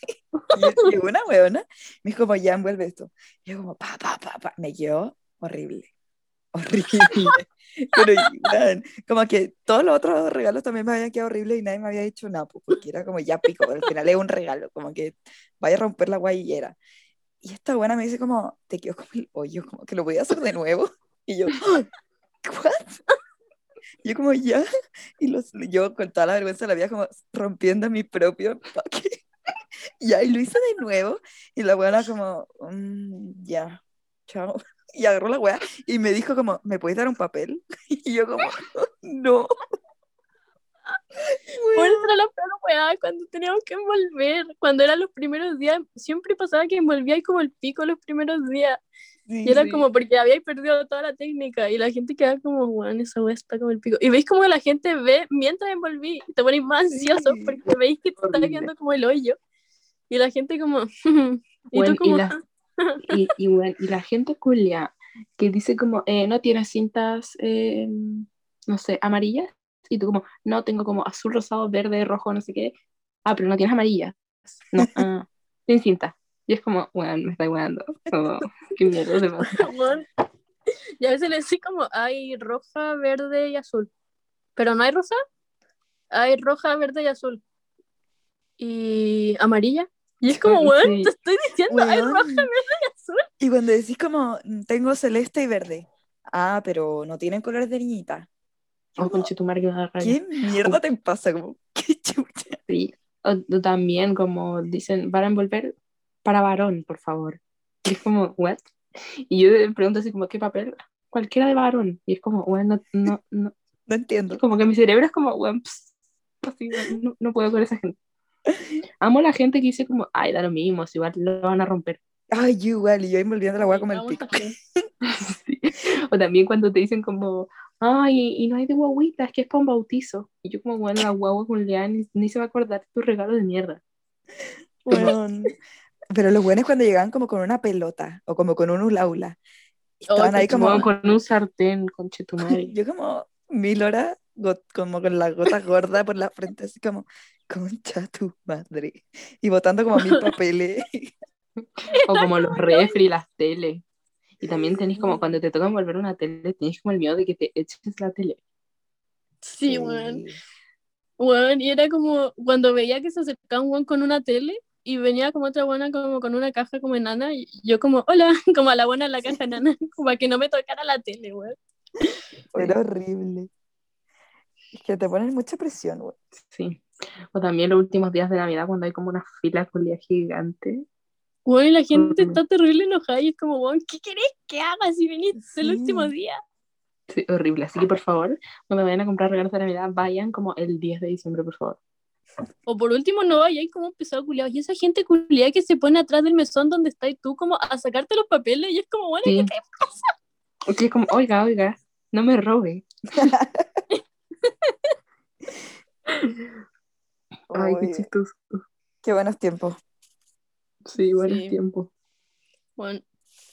Y llegó una weona, me dijo como, ya envuelve esto. Y yo como, pa, pa, pa, pa, me quedó horrible, horrible. Pero, weón, como que todos los otros regalos también me habían quedado horribles y nadie me había dicho nada, pues, porque era como, ya pico, al final es un regalo, como que vaya a romper la guayera. Y esta buena me dice como, te quedó como el hoyo, como que lo voy a hacer de nuevo. Y yo, ¿what? Yo como, ya. Y los, yo con toda la vergüenza de la vida como rompiendo mi propio empaque. Y lo hice de nuevo. Y la buena como, "Mm, ya, chao. Y agarró la weá y me dijo como, ¿me puedes dar un papel? Y yo como, no. Bueno, era la peor weá cuando teníamos que envolver. Cuando eran los primeros días, siempre pasaba que envolvíais como el pico los primeros días. Sí, Y era sí. como porque habíais perdido toda la técnica y la gente quedaba como, weón, esa weá está como el pico. Y veis como la gente ve mientras envolví y te ponéis más ansioso porque veis que te está quedando como el hoyo. Y la gente como, y Bueno, tú y como, la- Y, y, bueno, y la gente culia que dice como, eh, no tienes cintas, eh, no sé, amarillas. Y tú como, no, tengo como azul, rosado, verde, rojo, no sé qué. Ah, pero no tienes amarillas. No, ah, sin cinta. Y es como, bueno, me está weando. Como, qué mierda se pasa. Weón. Y a veces le decís como, hay roja, verde y azul. Pero no hay rosa, hay roja, verde y azul. Y amarilla. Y es como, weón, Sí. te estoy diciendo, hay Weón. roja, verde y azul. Y cuando decís como, "Mm, tengo celeste y verde. Ah, pero no tienen colores de niñita. Oh, rabia. ¿Qué mierda te pasa? Como, qué chucha. Sí. O, también como dicen, van a envolver para varón, por favor. Y es como, ¿what? Y yo le pregunto así como, ¿qué papel? Cualquiera de varón. Y es como, bueno, no, no, no. No entiendo. Como que mi cerebro es como, bueno, pss, así, no, no puedo con esa gente. Amo a la gente que dice como, ay, da lo mismo, si igual lo van a romper. Ay, igual, y yo envolviendo la agua como el pico. Sí. O también cuando te dicen como, ay, y no hay de guaguita, es que es para un bautizo. Y yo como, bueno, la guagua con Leán ni, ni se va a acordar de tu regalo de mierda. Weón. Pero lo bueno es cuando llegaban como con una pelota o como con un ulaula. Y Oh, Estaban ahí como, con un sartén, con chetumare. yo como mil horas, como con la gota gorda por la frente, así como, concha tu madre. Y botando como mil papeles. O como los refri, las teles. Y también tenés como, cuando te toca envolver una tele, tenés como el miedo de que te eches la tele. Sí, weón. Weón, y era como cuando veía que se acercaba un weón con una tele y venía como otra buena como con una caja como enana y yo como, hola, como a la buena en la caja enana, como para que no me tocara la tele, weón. Era horrible. Es que te ponen mucha presión, weón. Sí. O también los últimos días de Navidad cuando hay como una fila culia gigante. Weón, y la gente Horrible. está terrible enojada y es como, weón, ¿qué querés que haga si venís el último día? Sí, horrible. Así que por favor, cuando vayan a comprar regalos de Navidad, vayan como el 10 de diciembre, por favor. O por último, no vayáis como pesado culiado. Y esa gente culiada que se pone atrás del mesón donde estás tú como a sacarte los papeles y es como, bueno, Sí. ¿qué te pasa? Que es como, oiga, oiga, no me robe. Ay, qué chistoso. qué buenos tiempos. Sí, buenos Sí. tiempos. Bueno,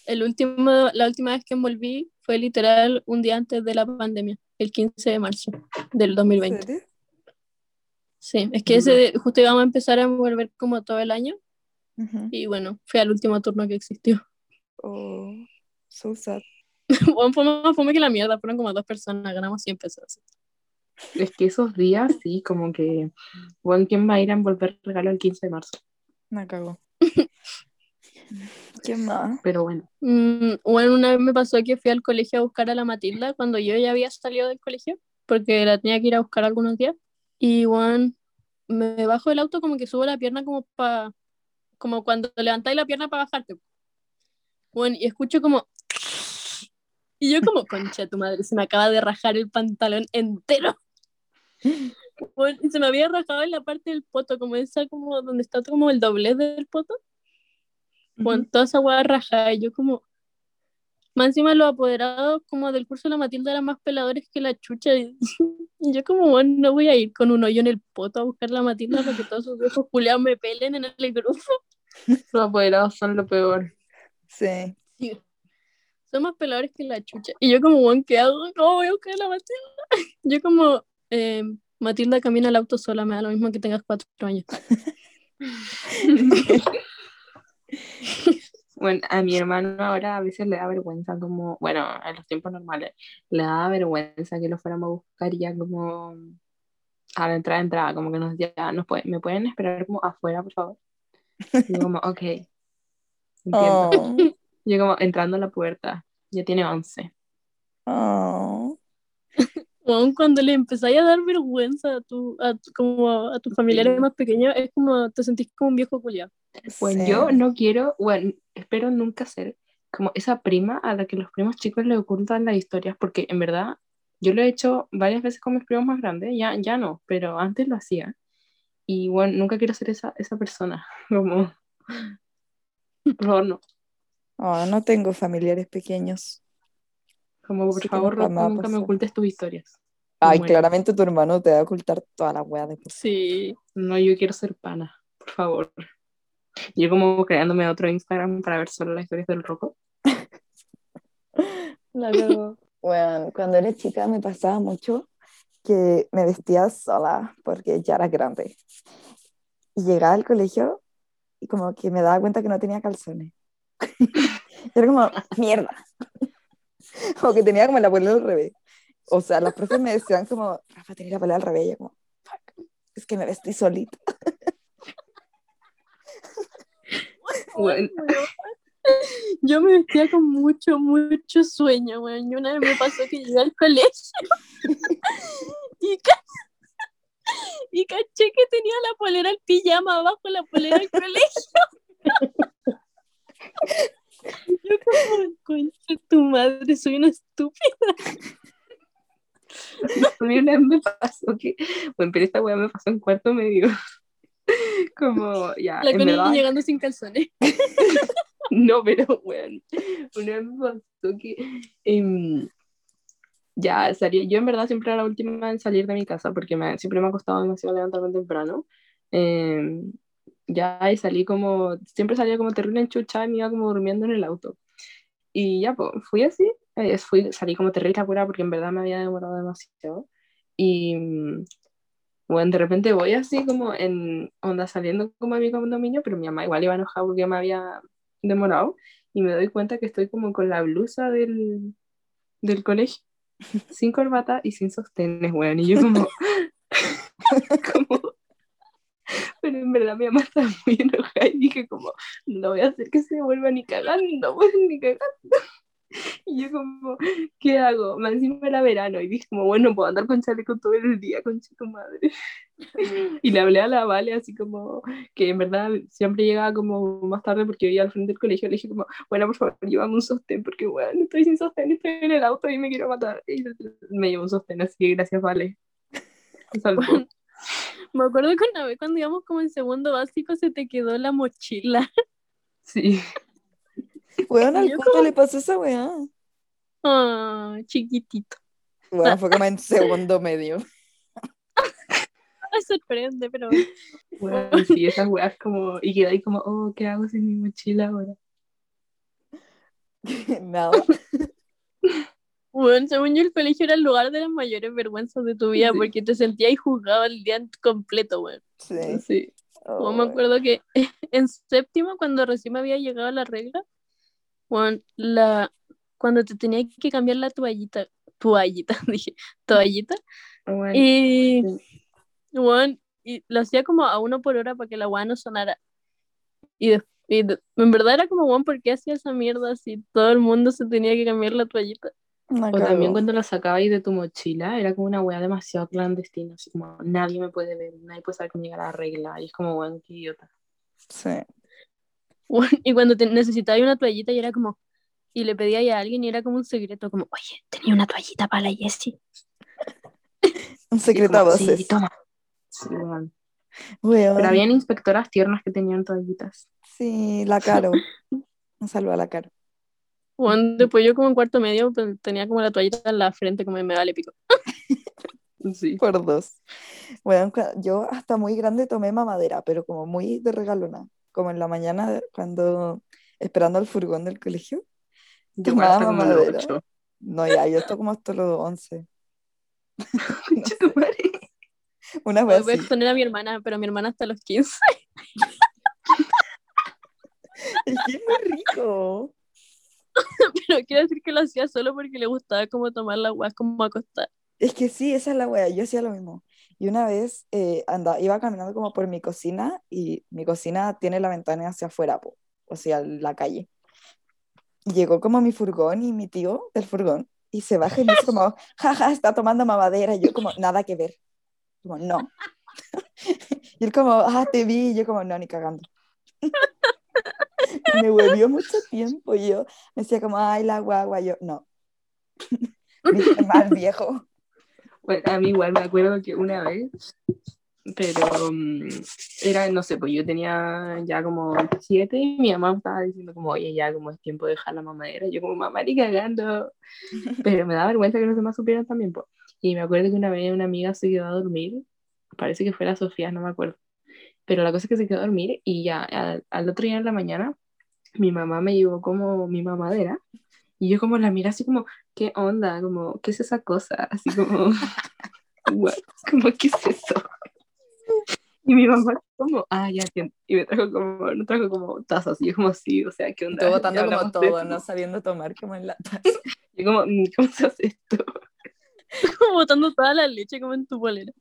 el último, la última vez que envolví fue literal un día antes de la pandemia, el 15 de marzo del ¿En 2020. Sí, es que ese justo íbamos a empezar a envolver como todo el año y bueno, fue al último turno que existió. Oh, so sad. Bueno, fue más fome que la mierda, fueron como dos personas, ganamos 100 pesos. Es que esos días, sí, como que, bueno, ¿quién va a ir a envolver regalo el 15 de marzo? Me cagó. ¿Qué más? Pero bueno, Mm, bueno, una vez me pasó que fui al colegio a buscar a la Matilda cuando yo ya había salido del colegio, porque la tenía que ir a buscar algunos días. Y bueno, me bajo del auto como que subo la pierna como para, como cuando levantáis la pierna para bajarte. Bueno, y escucho como... Y yo como, concha tu madre, se me acaba de rajar el pantalón entero. Bueno, y se me había rajado en la parte del poto, como esa, como donde está como el doblez del poto con toda esa hueá rajada, y yo como, más encima los apoderados como del curso de la Matilda eran más peladores que la chucha, y, yo como, bueno, no voy a ir con un hoyo en el poto a buscar la Matilda para que todos sus viejos culiados me pelen en el grupo. los apoderados son lo peor. Sí. Sí. Son más peladores que la chucha. Y yo como, bueno, ¿qué hago? ¿Cómo voy a buscar a la Matilda? Yo como, eh, Matilda camina al auto sola, me da lo mismo que tengas cuatro años. Bueno, a mi hermano ahora a veces le da vergüenza como, bueno, en los tiempos normales, le da vergüenza que lo fuéramos a buscar ya como a la entrada, entrada, como que nos ya nos pueden, me pueden esperar como afuera, por favor. Y yo como, ok. Entiendo. Oh, Yo como entrando a la puerta, ya tiene 11. oh. Weón, cuando le empezáis a dar vergüenza a, tu, a, tu- como a tus familiares Sí. más pequeños, es como te sentís como un viejo culiado. Bueno, Sí. yo no quiero, bueno, espero nunca ser como esa prima a la que los primos chicos le ocultan las historias, porque en verdad yo lo he hecho varias veces con mis primos más grandes, ya, ya no, pero antes lo hacía. Y bueno, nunca quiero ser esa, esa persona, como, favor, no. Oh, no tengo familiares pequeños. Como, por favor, nunca Rocco, me nunca ocultes tus historias. Ay, claramente tu hermano te va a ocultar toda la wea después. Sí. No, yo quiero ser pana, por favor. Yo como creándome otro Instagram para ver solo las historias del. La cagó. Bueno, cuando era chica me pasaba mucho que me vestía sola porque ya era grande. Y llegaba al colegio y como que me daba cuenta que no tenía calzones. Era como, mierda. O que tenía como la polera al revés. O sea, los profes me decían como, Rafa, tenía la polera al revés. Y yo como, fuck, es que me vestí solita. Bueno, Yo me vestía con mucho, mucho sueño, weón. Y una vez me pasó que llegué al colegio y, ca- y caché que tenía la polera al pijama abajo, la polera al colegio. Yo como, concha tu madre, soy una estúpida. a mí una vez me pasó que, bueno, pero esta weá me pasó en cuarto medio. Como, ya, La verdad, llegando sin calzones. no, pero weón, una vez me pasó que, em, ya, salía, yo en verdad siempre era la última en salir de mi casa porque me, siempre me ha costado demasiado levantarme temprano. Em, ya, y salí como, siempre salía como terrible enchuchada y me iba como durmiendo en el auto. Y ya, pues, fui así, eh, fui, salí como terrible apurada porque en verdad me había demorado demasiado. Y, bueno, de repente voy así como en onda saliendo como a mi condominio, pero mi mamá igual iba enojada porque me había demorado. Y me doy cuenta que estoy como con la blusa del, del colegio, sin corbata y sin sostenes, weón. Y yo como, como, pero en verdad mi mamá estaba muy enojada y dije como, no voy a hacer que se vuelva ni cagando, weón, ni cagando. Y yo como, ¿qué hago? Más encima era verano y dije como, bueno, puedo andar con chaleco todo el día, con tu madre. Y le hablé a la Vale así como, que en verdad siempre llegaba como más tarde porque vivía al frente del colegio, le dije como, bueno, por favor, llévame un sostén porque, bueno, estoy sin sostén, estoy en el auto y me quiero matar. Y me llevó un sostén, así que gracias, Vale. Me acuerdo que una vez cuando íbamos como en segundo básico se te quedó la mochila. Sí. Weón, al Coto le pasó esa weá. Ah, chiquitito. Bueno, fue como en segundo medio. Me sorprende, pero Bueno, sí, esas weas como, y quedé ahí como, oh, ¿qué hago sin mi mochila ahora? Nada. bueno, según yo el colegio era el lugar de las mayores vergüenzas de tu vida Sí. porque te sentías juzgado el día completo, weón. Sí. Sí. Bueno, me Oh, acuerdo que en séptimo, cuando recién me había llegado la regla, bueno, la, cuando te tenía que cambiar la toallita, toallita, dije, toallita, Bueno, y, sí. bueno, y lo hacía como a uno por hora para que la weá no sonara. Y, de- y de- en verdad era como, bueno, ¿por qué hacía esa mierda si todo el mundo se tenía que cambiar la toallita? la O también cuando la sacabas de tu mochila, era como una wea demasiado clandestina, así como nadie me puede ver, nadie puede saber cómo llega la regla, y es como, weón, qué idiota. Sí. Bueno, y cuando te necesitaba una toallita y era como, y le pedía a alguien y era como un secreto, como, oye, tenía una toallita para la Jessie. Un secreto a como, sí, voces. toma. Sí. Weón. Pero habían inspectoras tiernas que tenían toallitas. Sí, la Caro. Un saludo a la Caro. Bueno, después yo como en cuarto medio pues, tenía como la toallita en la frente como me vale pico. Sí. Por dos. Bueno, yo hasta muy grande tomé mamadera, pero como muy de regalona. Como en la mañana, cuando esperando al furgón del colegio. Tomaba mamadera. No, ya, yo esto como hasta los 11. Concha tu madre. Una Voy vez a así. exponer a mi hermana, pero a mi hermana hasta los 15. Es que es muy rico. pero quiero decir que lo hacía solo porque le gustaba como tomar la guas como acostada. Es que sí, esa es la wea. Yo hacía lo mismo. Y una vez eh, anda, iba caminando como por mi cocina y mi cocina tiene la ventana hacia afuera, po. o sea, la calle. Y llegó como mi furgón y mi tío del furgón y se baja y me dice como, jaja, está tomando mamadera. Y yo como, nada que ver. Como, no. y él como, ah, te vi. Y yo como, no, ni cagando. me volvió mucho tiempo y yo me decía como, ay, la guagua. Yo, no. Viste mal, viejo. Bueno, a mí igual me acuerdo que una vez, pero mm, era, no sé, pues yo tenía ya como siete y mi mamá estaba diciendo como, oye, ya como es tiempo de dejar la mamadera. Yo como, mamá, ni cagando. Pero me da vergüenza que los demás supieran también, pues. Y me acuerdo que una vez una amiga se quedó a dormir, parece que fue la Sofía, no me acuerdo. Pero la cosa es que se quedó a dormir y ya al, al otro día en la mañana mi mamá me llevó como mi mamadera y yo como la mira así como, ¿qué onda? Como, ¿qué es esa cosa? Así como, what? Como, ¿qué es eso? Y mi mamá como, ah, ya entiendo. Y me trajo como, no trajo como tazas. Y yo como, sí, o sea, ¿qué onda? Todo botando como todo, eso. no sabiendo tomar como en latas. Y como, mm, ¿cómo se hace esto? botando toda la leche como en tu bolera.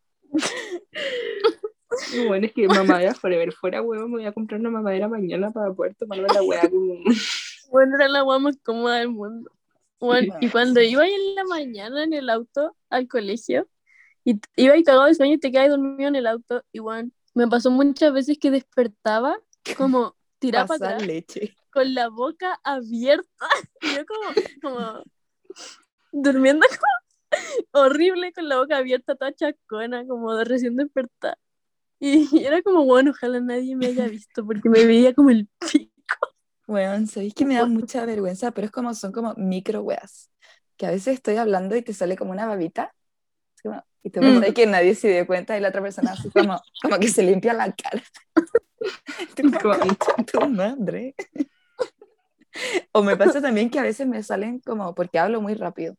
Y bueno, es que mamadera forever. Fuera huevo, me voy a comprar una mamadera mañana para poder tomarme la hueá como... Bueno, era la guama más cómoda del mundo. Bueno, y Bueno, cuando iba en la mañana en el auto al colegio, y iba ahí cagado de sueño y te quedas dormido en el auto, igual me pasó muchas veces que despertaba como tirada para atrás, leche. con la boca abierta, y yo como, como durmiendo como horrible con la boca abierta, toda chacona, como de recién despertada. Y era como, bueno, ojalá nadie me haya visto porque me veía como el pico. Bueno, sabéis que me da mucha vergüenza, pero es como, son como micro weas. Que a veces estoy hablando y te sale como una babita. como- y tú Mm. pensás que nadie se dio cuenta y la otra persona así como, como que se limpia la cara. Tú como, Como- "Concha tu madre. O me pasa también que a veces me salen como, porque hablo muy rápido,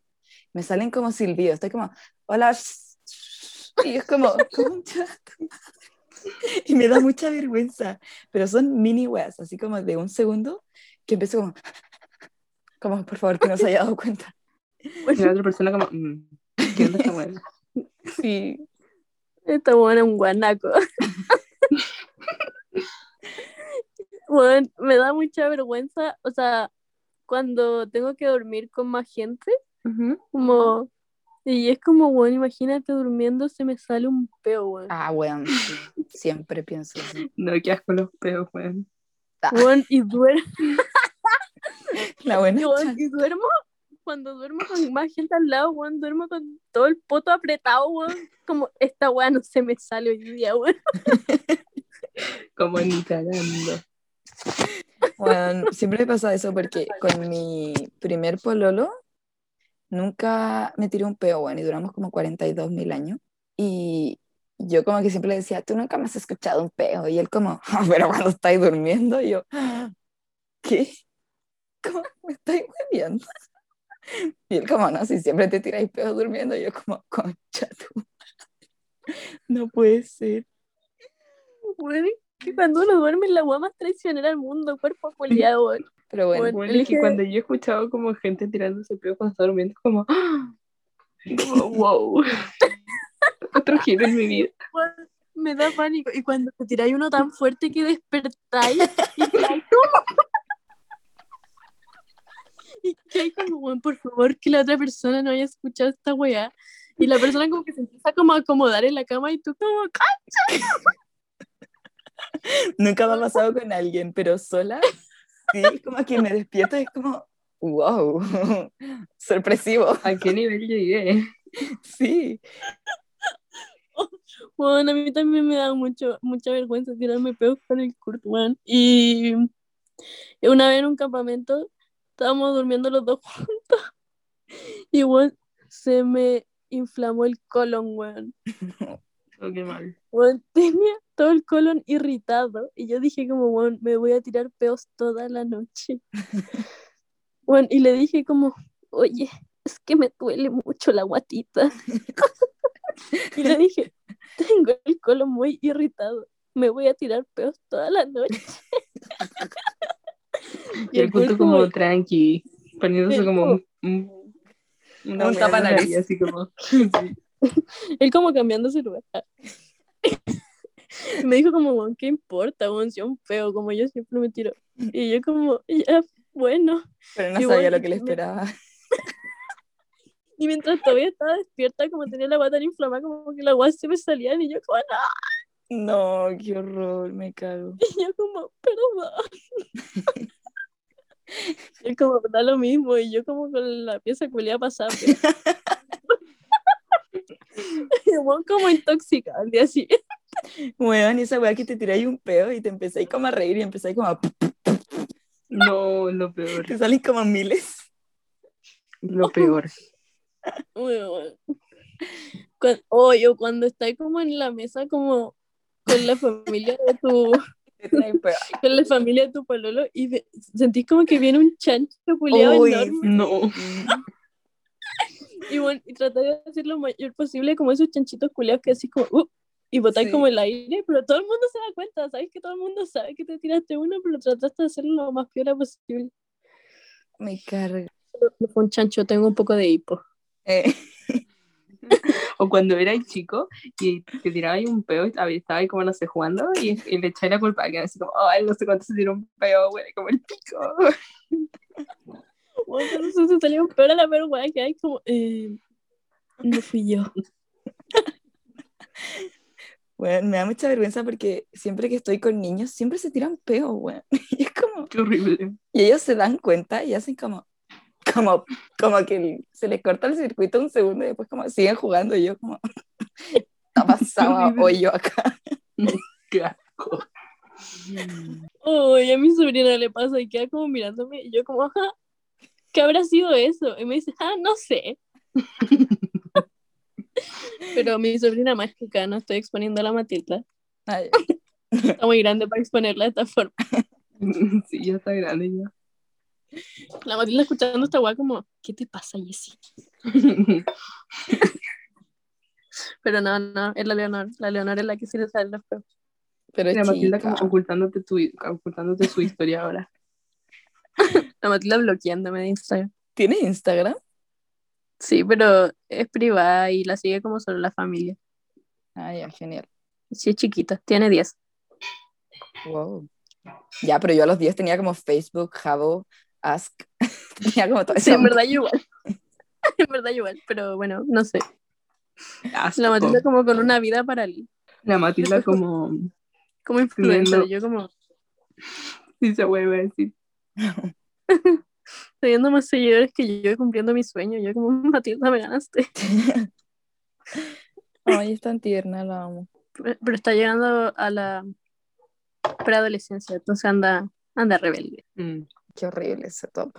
me salen como silbidos. Estoy como, hola. Y es como, concha tu madre". Y me da mucha vergüenza. Pero son mini weas, así como de un segundo, que empiezo como, como, por favor, que no se haya dado cuenta. Y la otra persona como, mm, ¿qué onda esta hueá? Sí, Esta buena un guanaco. Bueno, me da mucha vergüenza, o sea, cuando tengo que dormir con más gente, como, y es como, bueno, imagínate durmiendo, se me sale un peo, weón. ah, weón, sí, siempre pienso así. No, qué asco los peos, weón. Ah, Weón, y duermo, la buena weón, y duermo, cuando duermo con más gente al lado, weón, duermo con todo el poto apretado, weón, como, esta weá no se me sale hoy día, weón. Como ni cagando. Bueno, siempre me pasa eso porque con mi primer pololo nunca me tiré un peo, bueno, y duramos como 42 mil años. Y yo como que siempre le decía, tú nunca me has escuchado un peo. Y él como, "Ah, pero cuando estáis durmiendo, yo, "Ah, ¿qué? ¿Cómo me estáis bebiendo? Y él como, no, si siempre te tiráis peos durmiendo, yo como, concha tú. No puede ser. Es que cuando uno duerme es la weá más traicionera del mundo, cuerpo culiado. Pero bueno, Bueno, Bueno, es que cuando yo he escuchado como gente tirándose peos cuando está durmiendo, es como, ¡ah! como, wow. Otro giro en mi vida. Me da pánico. Y cuando te tiráis uno tan fuerte que despertáis y quedáis como... Y quedáis como, weón, por favor, que la otra persona no haya escuchado esta weá. Y la persona como que se empieza como a acomodar en la cama y tú como, "Ca-". Nunca me ha pasado con alguien, pero sola, sí, como que me despierto y es como, wow, sorpresivo, ¿A qué nivel llegué? sí. Bueno, a mí también me da mucho, mucha vergüenza tirarme peos con el Kurt, weón. Y una vez en un campamento estábamos durmiendo los dos juntos y weón, se me inflamó el colon, weón. Oh, qué mal. Weón, tenía todo el colon irritado y yo dije como, weón, me voy a tirar peos toda la noche. Weón, y le dije como, oye, es que me duele mucho la guatita. y le dije, tengo el colon muy irritado, me voy a tirar peos toda la noche. Y el culto como tranqui, poniéndose como un, un, una Un tapanariz. nariz, así como, sí. él como cambiando su lugar. Y me dijo como, "Weón, ¿qué importa, weón? Si un feo, como yo siempre me tiro. Y yo como, ya, bueno. Pero no Y sabía bueno, lo que le esperaba. Y mientras todavía estaba despierta, como tenía la guata tan inflamada, como que la guata se me salía y yo como, no. No, qué horror, me cago. Y yo como, perdón. Y él como, da lo mismo. Y yo como con la pieza culiada pasada. Y el weón como intoxicado al día siguiente. Weón, esa weá que te tiráis un peo y te empezáis como a reír y empezáis como a... No, lo peor. Te salen como miles. Lo peor. Weón. Cuan- O yo cuando estás como en la mesa como con la familia de tu con la familia de tu pololo y ve- sentís como que viene un chancho culiado Uy, enorme No. y, bueno, y tratar de hacer lo mayor posible como esos chanchitos culiados que así como uh, y botar Sí. como el aire, pero todo el mundo se da cuenta, sabes que todo el mundo sabe que te tiraste uno, pero trataste de hacerlo lo más piola posible. Me carga. No fue un chancho, tengo un poco de hipo. Eh, O cuando erais chico y te tirabais un peo y estabais como, no sé, jugando y, y le echáis la culpa a alguien, así como, ay, no sé cuánto se tiró un peo, güey, como el pico. Bueno, entonces se salió peor a la vergüenza que hay como, eh, no fui yo. weón, me da mucha vergüenza porque siempre que estoy con niños, siempre se tiran peo, weón. Y es como... Qué horrible. Y ellos se dan cuenta y hacen como... Como, como que se les corta el circuito un segundo y después como siguen jugando y yo como... Está pasado hoyo acá. Qué asco. Oh, y a mi sobrina le pasa y queda como mirándome y yo como, ajá, ¿qué habrá sido eso? Y me dice, ah, no sé. Pero mi sobrina mágica, no estoy exponiendo a la Matilda. Ay, Está muy grande para exponerla de esta forma. Sí, ya está grande ya. La Matilda escuchando esta weá como, ¿qué te pasa, Jessie? Pero no, no, es la Leonor. La Leonor es la que sí le sale los peos. pero La Matilda como ocultándote, tu, ocultándote su historia ahora. La Matilda bloqueándome de Instagram. ¿Tiene Instagram? Sí, pero es privada y la sigue como solo la familia. Ah, ya, genial. Sí, es chiquita, tiene 10. Wow. Ya, pero yo a los 10 tenía como Facebook, Jabo, Ask. tenía como todo Sí, eso. en verdad yo igual. en verdad yo igual, pero bueno, no sé. Asco. La Matilda como con una vida paralela. La Matilda como... Como influencer, yo como Sí, se vuelve a decir. Teniendo más seguidores que yo cumpliendo mi sueño. Yo como, Matilda, me ganaste. Ay, es tan tierna, la amo. Pero pero está llegando a la preadolescencia, entonces anda, anda rebelde. Mm. Qué horrible ese top.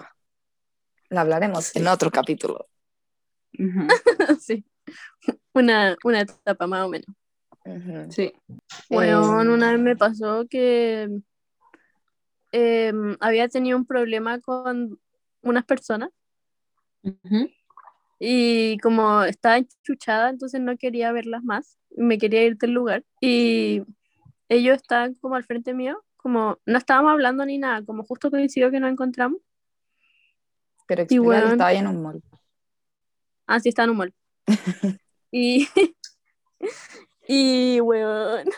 La hablaremos en otro capítulo. Sí. Una, una etapa más o menos. Sí. Bueno, Eh, una vez me pasó que em, había tenido un problema con unas personas Ujú. y como estaba enchuchada, entonces no quería verlas más, me quería ir del lugar y ellos estaban como al frente mío, como no estábamos hablando ni nada, como justo coincidió que nos encontramos, Pero que weón. estaba ahí en un mall. así está en un mall. y, y weón,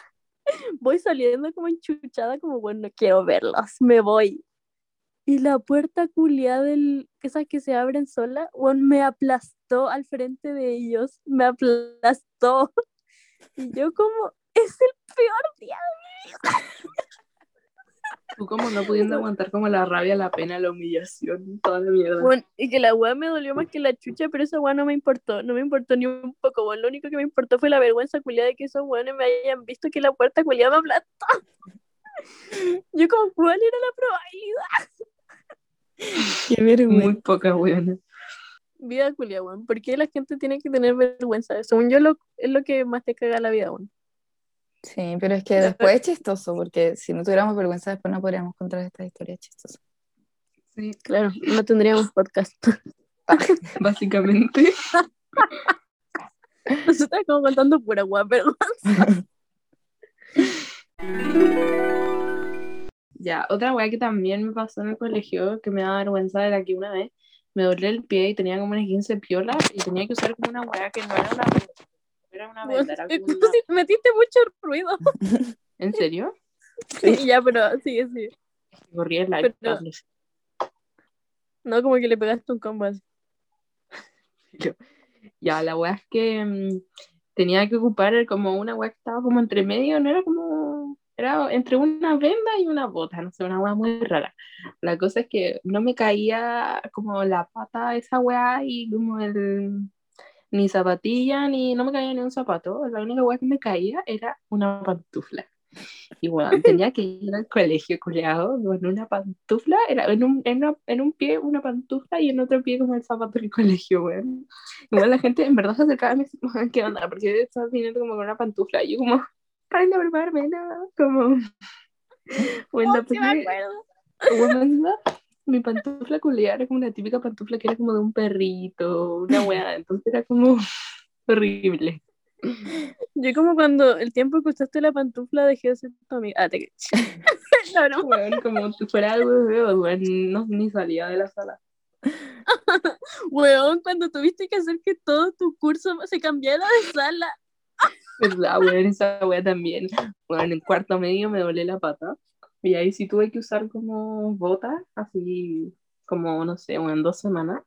voy saliendo como enchuchada, como bueno, no quiero verlos, me voy. Y la puerta culiada del, esas que se abren sola, weón, me aplastó al frente de ellos, me aplastó. Y yo como, es el peor día Tú como no pudiendo aguantar como la rabia, la pena, la humillación, toda la mierda. Bueno, y que la weá me dolió más que la chucha, pero esa weá no me importó, no me importó ni un poco, weón. Lo único que me importó fue la vergüenza culiada de que esos weones me hayan visto que la puerta culiada me aplastó. Yo como, ¿cuál era la probabilidad? Qué vergüenza. Muy poca buena. Vida culiada, weón. ¿Por qué la gente tiene que tener vergüenza? Según yo, lo, es lo que más te caga la vida, weón. Sí, pero es que después es chistoso, porque si no tuviéramos vergüenza, después no podríamos contar estas historias chistosas. Sí, Claro, no tendríamos podcast. básicamente. Nosotros como contando pura weá, pero Ya, otra weá que también me pasó en el colegio, que me da vergüenza, era que una vez me dolía el pie y tenía como una 15 piola y tenía que usar como una weá que no era una era una era como una- metiste mucho ruido. ¿En serio? Sí, ya, pero sigue, sí. Corría el live. Pero- No, como que le pegaste un combo así. Ya, la weá es que mm, tenía que ocupar como una weá que estaba como entre medio, no era como, era entre una venda y una bota, no sé, una weá muy rara. La cosa es que no me caía como la pata esa weá y como el, ni zapatilla, ni, no me caía ni un zapato, la única weá que me caía era una pantufla. Y bueno, tenía que ir al colegio culeado con una pantufla, era en un, en, una- en un pie una pantufla y en otro pie como el zapato del colegio, weón. Igual la gente en verdad se acercaba a mí y me decía, ¿qué onda? Porque yo estaba viniendo como con una pantufla y yo como, para de prepararme, no, como... Bueno, Oh, sí me acuerdo. Bueno, mi pantufla culiada era como una típica pantufla que era como de un perrito, una weá, entonces era como horrible. Yo como cuando el tiempo que usaste la pantufla dejé de ser tu amiga. Ah, te No, no. Weón, como si fuera algo de weón, no, ni salía de la sala. Weón, cuando tuviste que hacer que todo tu curso se cambiara de sala. ¿Verdad, weón? Esa weá también. Bueno, en cuarto medio me dolé la pata. Y ahí sí tuve que usar como botas, así como, no sé, en dos semanas.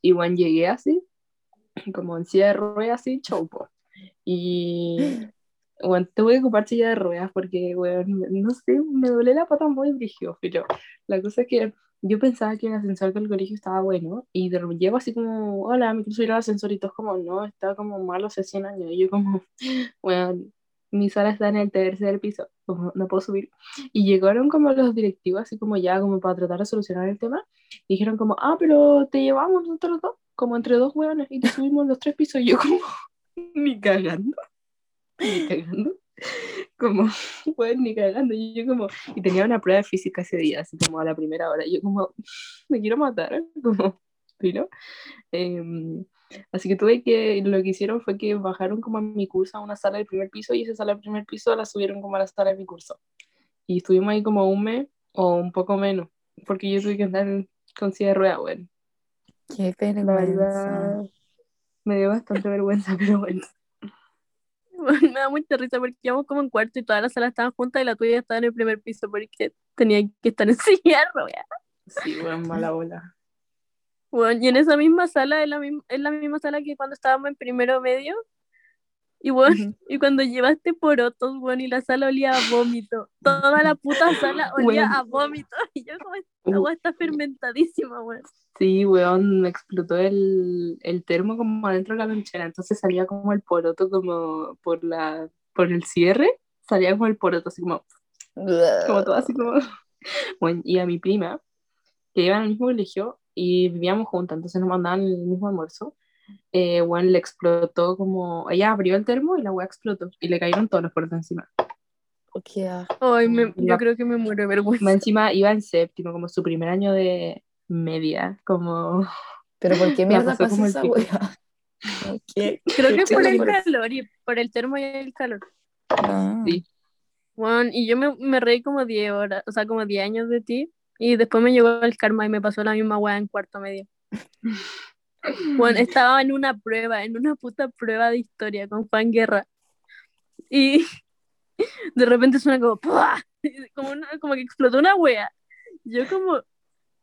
Y bueno, llegué así, como en silla de ruedas, así, chaupo. Y bueno, tuve que ocupar silla de ruedas porque, weón, no sé, me duele la pata muy brígido, pero la cosa es que yo pensaba que el ascensor del colegio estaba bueno y de llego así como, hola, me quiero subir al ascensor y todos como, no, está como malo hace 100 años. Y yo como, bueno, mi sala está en el tercer piso, como no puedo subir. Y llegaron como los directivos, así como ya, como para tratar de solucionar el tema. Y dijeron como, ah, pero te llevamos nosotros dos, como entre dos hueones, y te subimos los tres pisos. Y yo como, ni cagando, ni cagando. Como, bueno, ni cagando. Y yo como, y tenía una prueba de física ese día, así como a la primera hora. Y yo como, me quiero matar, como, ¿no? Em, así que tuve que, lo que hicieron fue que bajaron como a mi curso a una sala del primer piso y esa sala del primer piso la subieron como a la sala de mi curso. Y estuvimos ahí como un mes o un poco menos, porque yo tuve que andar con silla de ruedas, bueno. Qué vergüenza. verdad, me dio bastante vergüenza, pero bueno. Me da mucha risa porque íbamos como en cuarto y todas las salas estaban juntas y la tuya estaba en el primer piso porque tenía que estar en ruedas. Sí, bueno, mala bola. Bueno, y en esa misma sala es la, misma, es la misma sala que cuando estábamos en primero medio. Y bueno, Ujú. y cuando llevaste porotos, bueno, y la sala olía a vómito. Toda la puta sala olía Bueno. a vómito. Y yo como esta Uh. agua está fermentadísima, weón. Sí, weón, me explotó el, el termo como adentro de la lonchera, entonces salía como el poroto como por la, por el cierre, salía como el poroto así como, como todo así como, bueno, y a mi prima, que iba en el mismo colegio y vivíamos juntas, entonces nos mandaban el mismo almuerzo, eh, bueno, le explotó como, ella abrió el termo y la weá explotó, y le cayeron todos los porotos encima. Oh, qué asco. Ay, me- yo creo que me muero de vergüenza. Encima iba en séptimo, como su primer año de media, como... Pero ¿por qué mierda pasó como el esa? ¿Qué? Creo que es por el calor y por el termo y el calor. Ah. Sí. Bueno, y yo me, me reí como 10 horas, o sea, como 10 años de ti. Y después me llegó el karma y me pasó la misma weá en cuarto medio. Bueno, estaba en una prueba, en una puta prueba de historia con Juan Guerra. Y de repente suena como ¡pua! Como, una- como que explotó una wea. Yo como,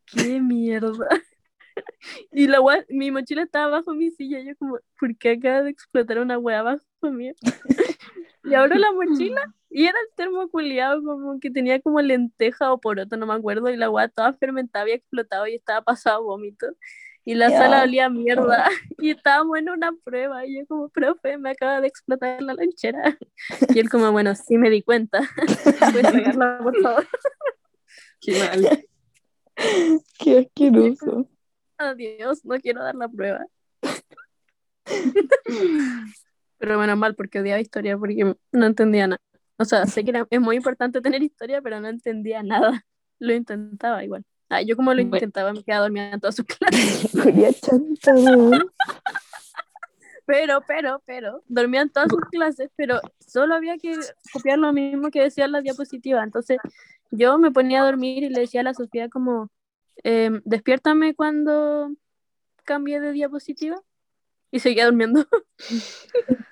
¿qué mierda? Y la wea, mi mochila estaba bajo mi silla. Yo como, ¿por qué acaba de explotar una wea bajo mí? Y abro la mochila y era el termo culiado como que tenía como lenteja o poroto, no me acuerdo. Y la wea toda fermentada había explotado y estaba pasado a vómito. Y la sala olía mierda. Y estábamos en una prueba. Y yo como, profe, me acaba de explotar la lonchera. Y él como, bueno, sí me di cuenta. Puedes pegarla, por favor. Qué mal. Qué asqueroso. Adiós, no quiero dar la prueba. Pero bueno, mal, porque odiaba historia, porque no entendía nada. O sea, sé que era- es muy importante tener historia, pero no entendía nada. Lo intentaba igual. Ah, yo como lo Bueno. intentaba, me quedaba dormida en todas sus clases. Julia chanta, weón. Pero, pero, pero, dormía en todas sus clases, pero solo había que copiar lo mismo que decía la diapositiva. Entonces, yo me ponía a dormir y le decía a la Sofía como, em, despiértame cuando cambie de diapositiva. Y seguía durmiendo.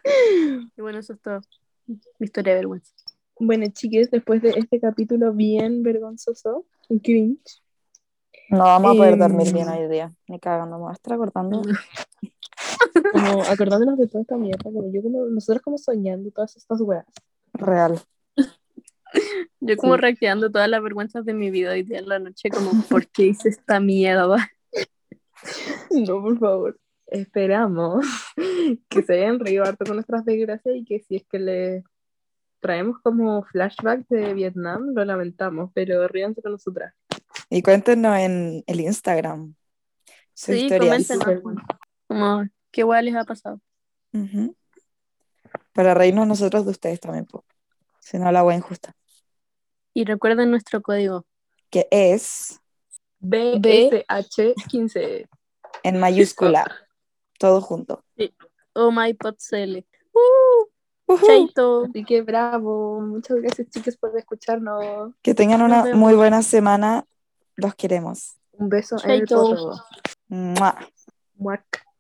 Y bueno, eso es todo. Mi historia de vergüenza. Bueno, chiques, después de este capítulo bien vergonzoso y cringe, No vamos a poder dormir Em. bien hoy día. Ni cagando, me estar acordando. como acordándonos de toda esta mierda, como yo como, nosotros como soñando todas estas weas. Real. Yo como Sí. reaccionando todas las vergüenzas de mi vida hoy día en la noche, como, ¿por qué hice esta mierda? No, por favor. Esperamos que se hayan reído harto con nuestras desgracias y que si es que les traemos como flashback de Vietnam, lo lamentamos, pero ríanse con nosotras. Y cuéntenos en el Instagram. Su Sí. Como, ¿qué guay les ha pasado? Para reírnos nosotros de ustedes también, po. Si no, la wea injusta. Y recuerden nuestro código. Que es BSH15. en mayúscula. Todo junto. Oh my potcl. Ujú. Chaito. Así que bravo, muchas gracias chicas por escucharnos. Que tengan una muy buena semana. Los queremos. Un beso en el. ¡Mua! Muac.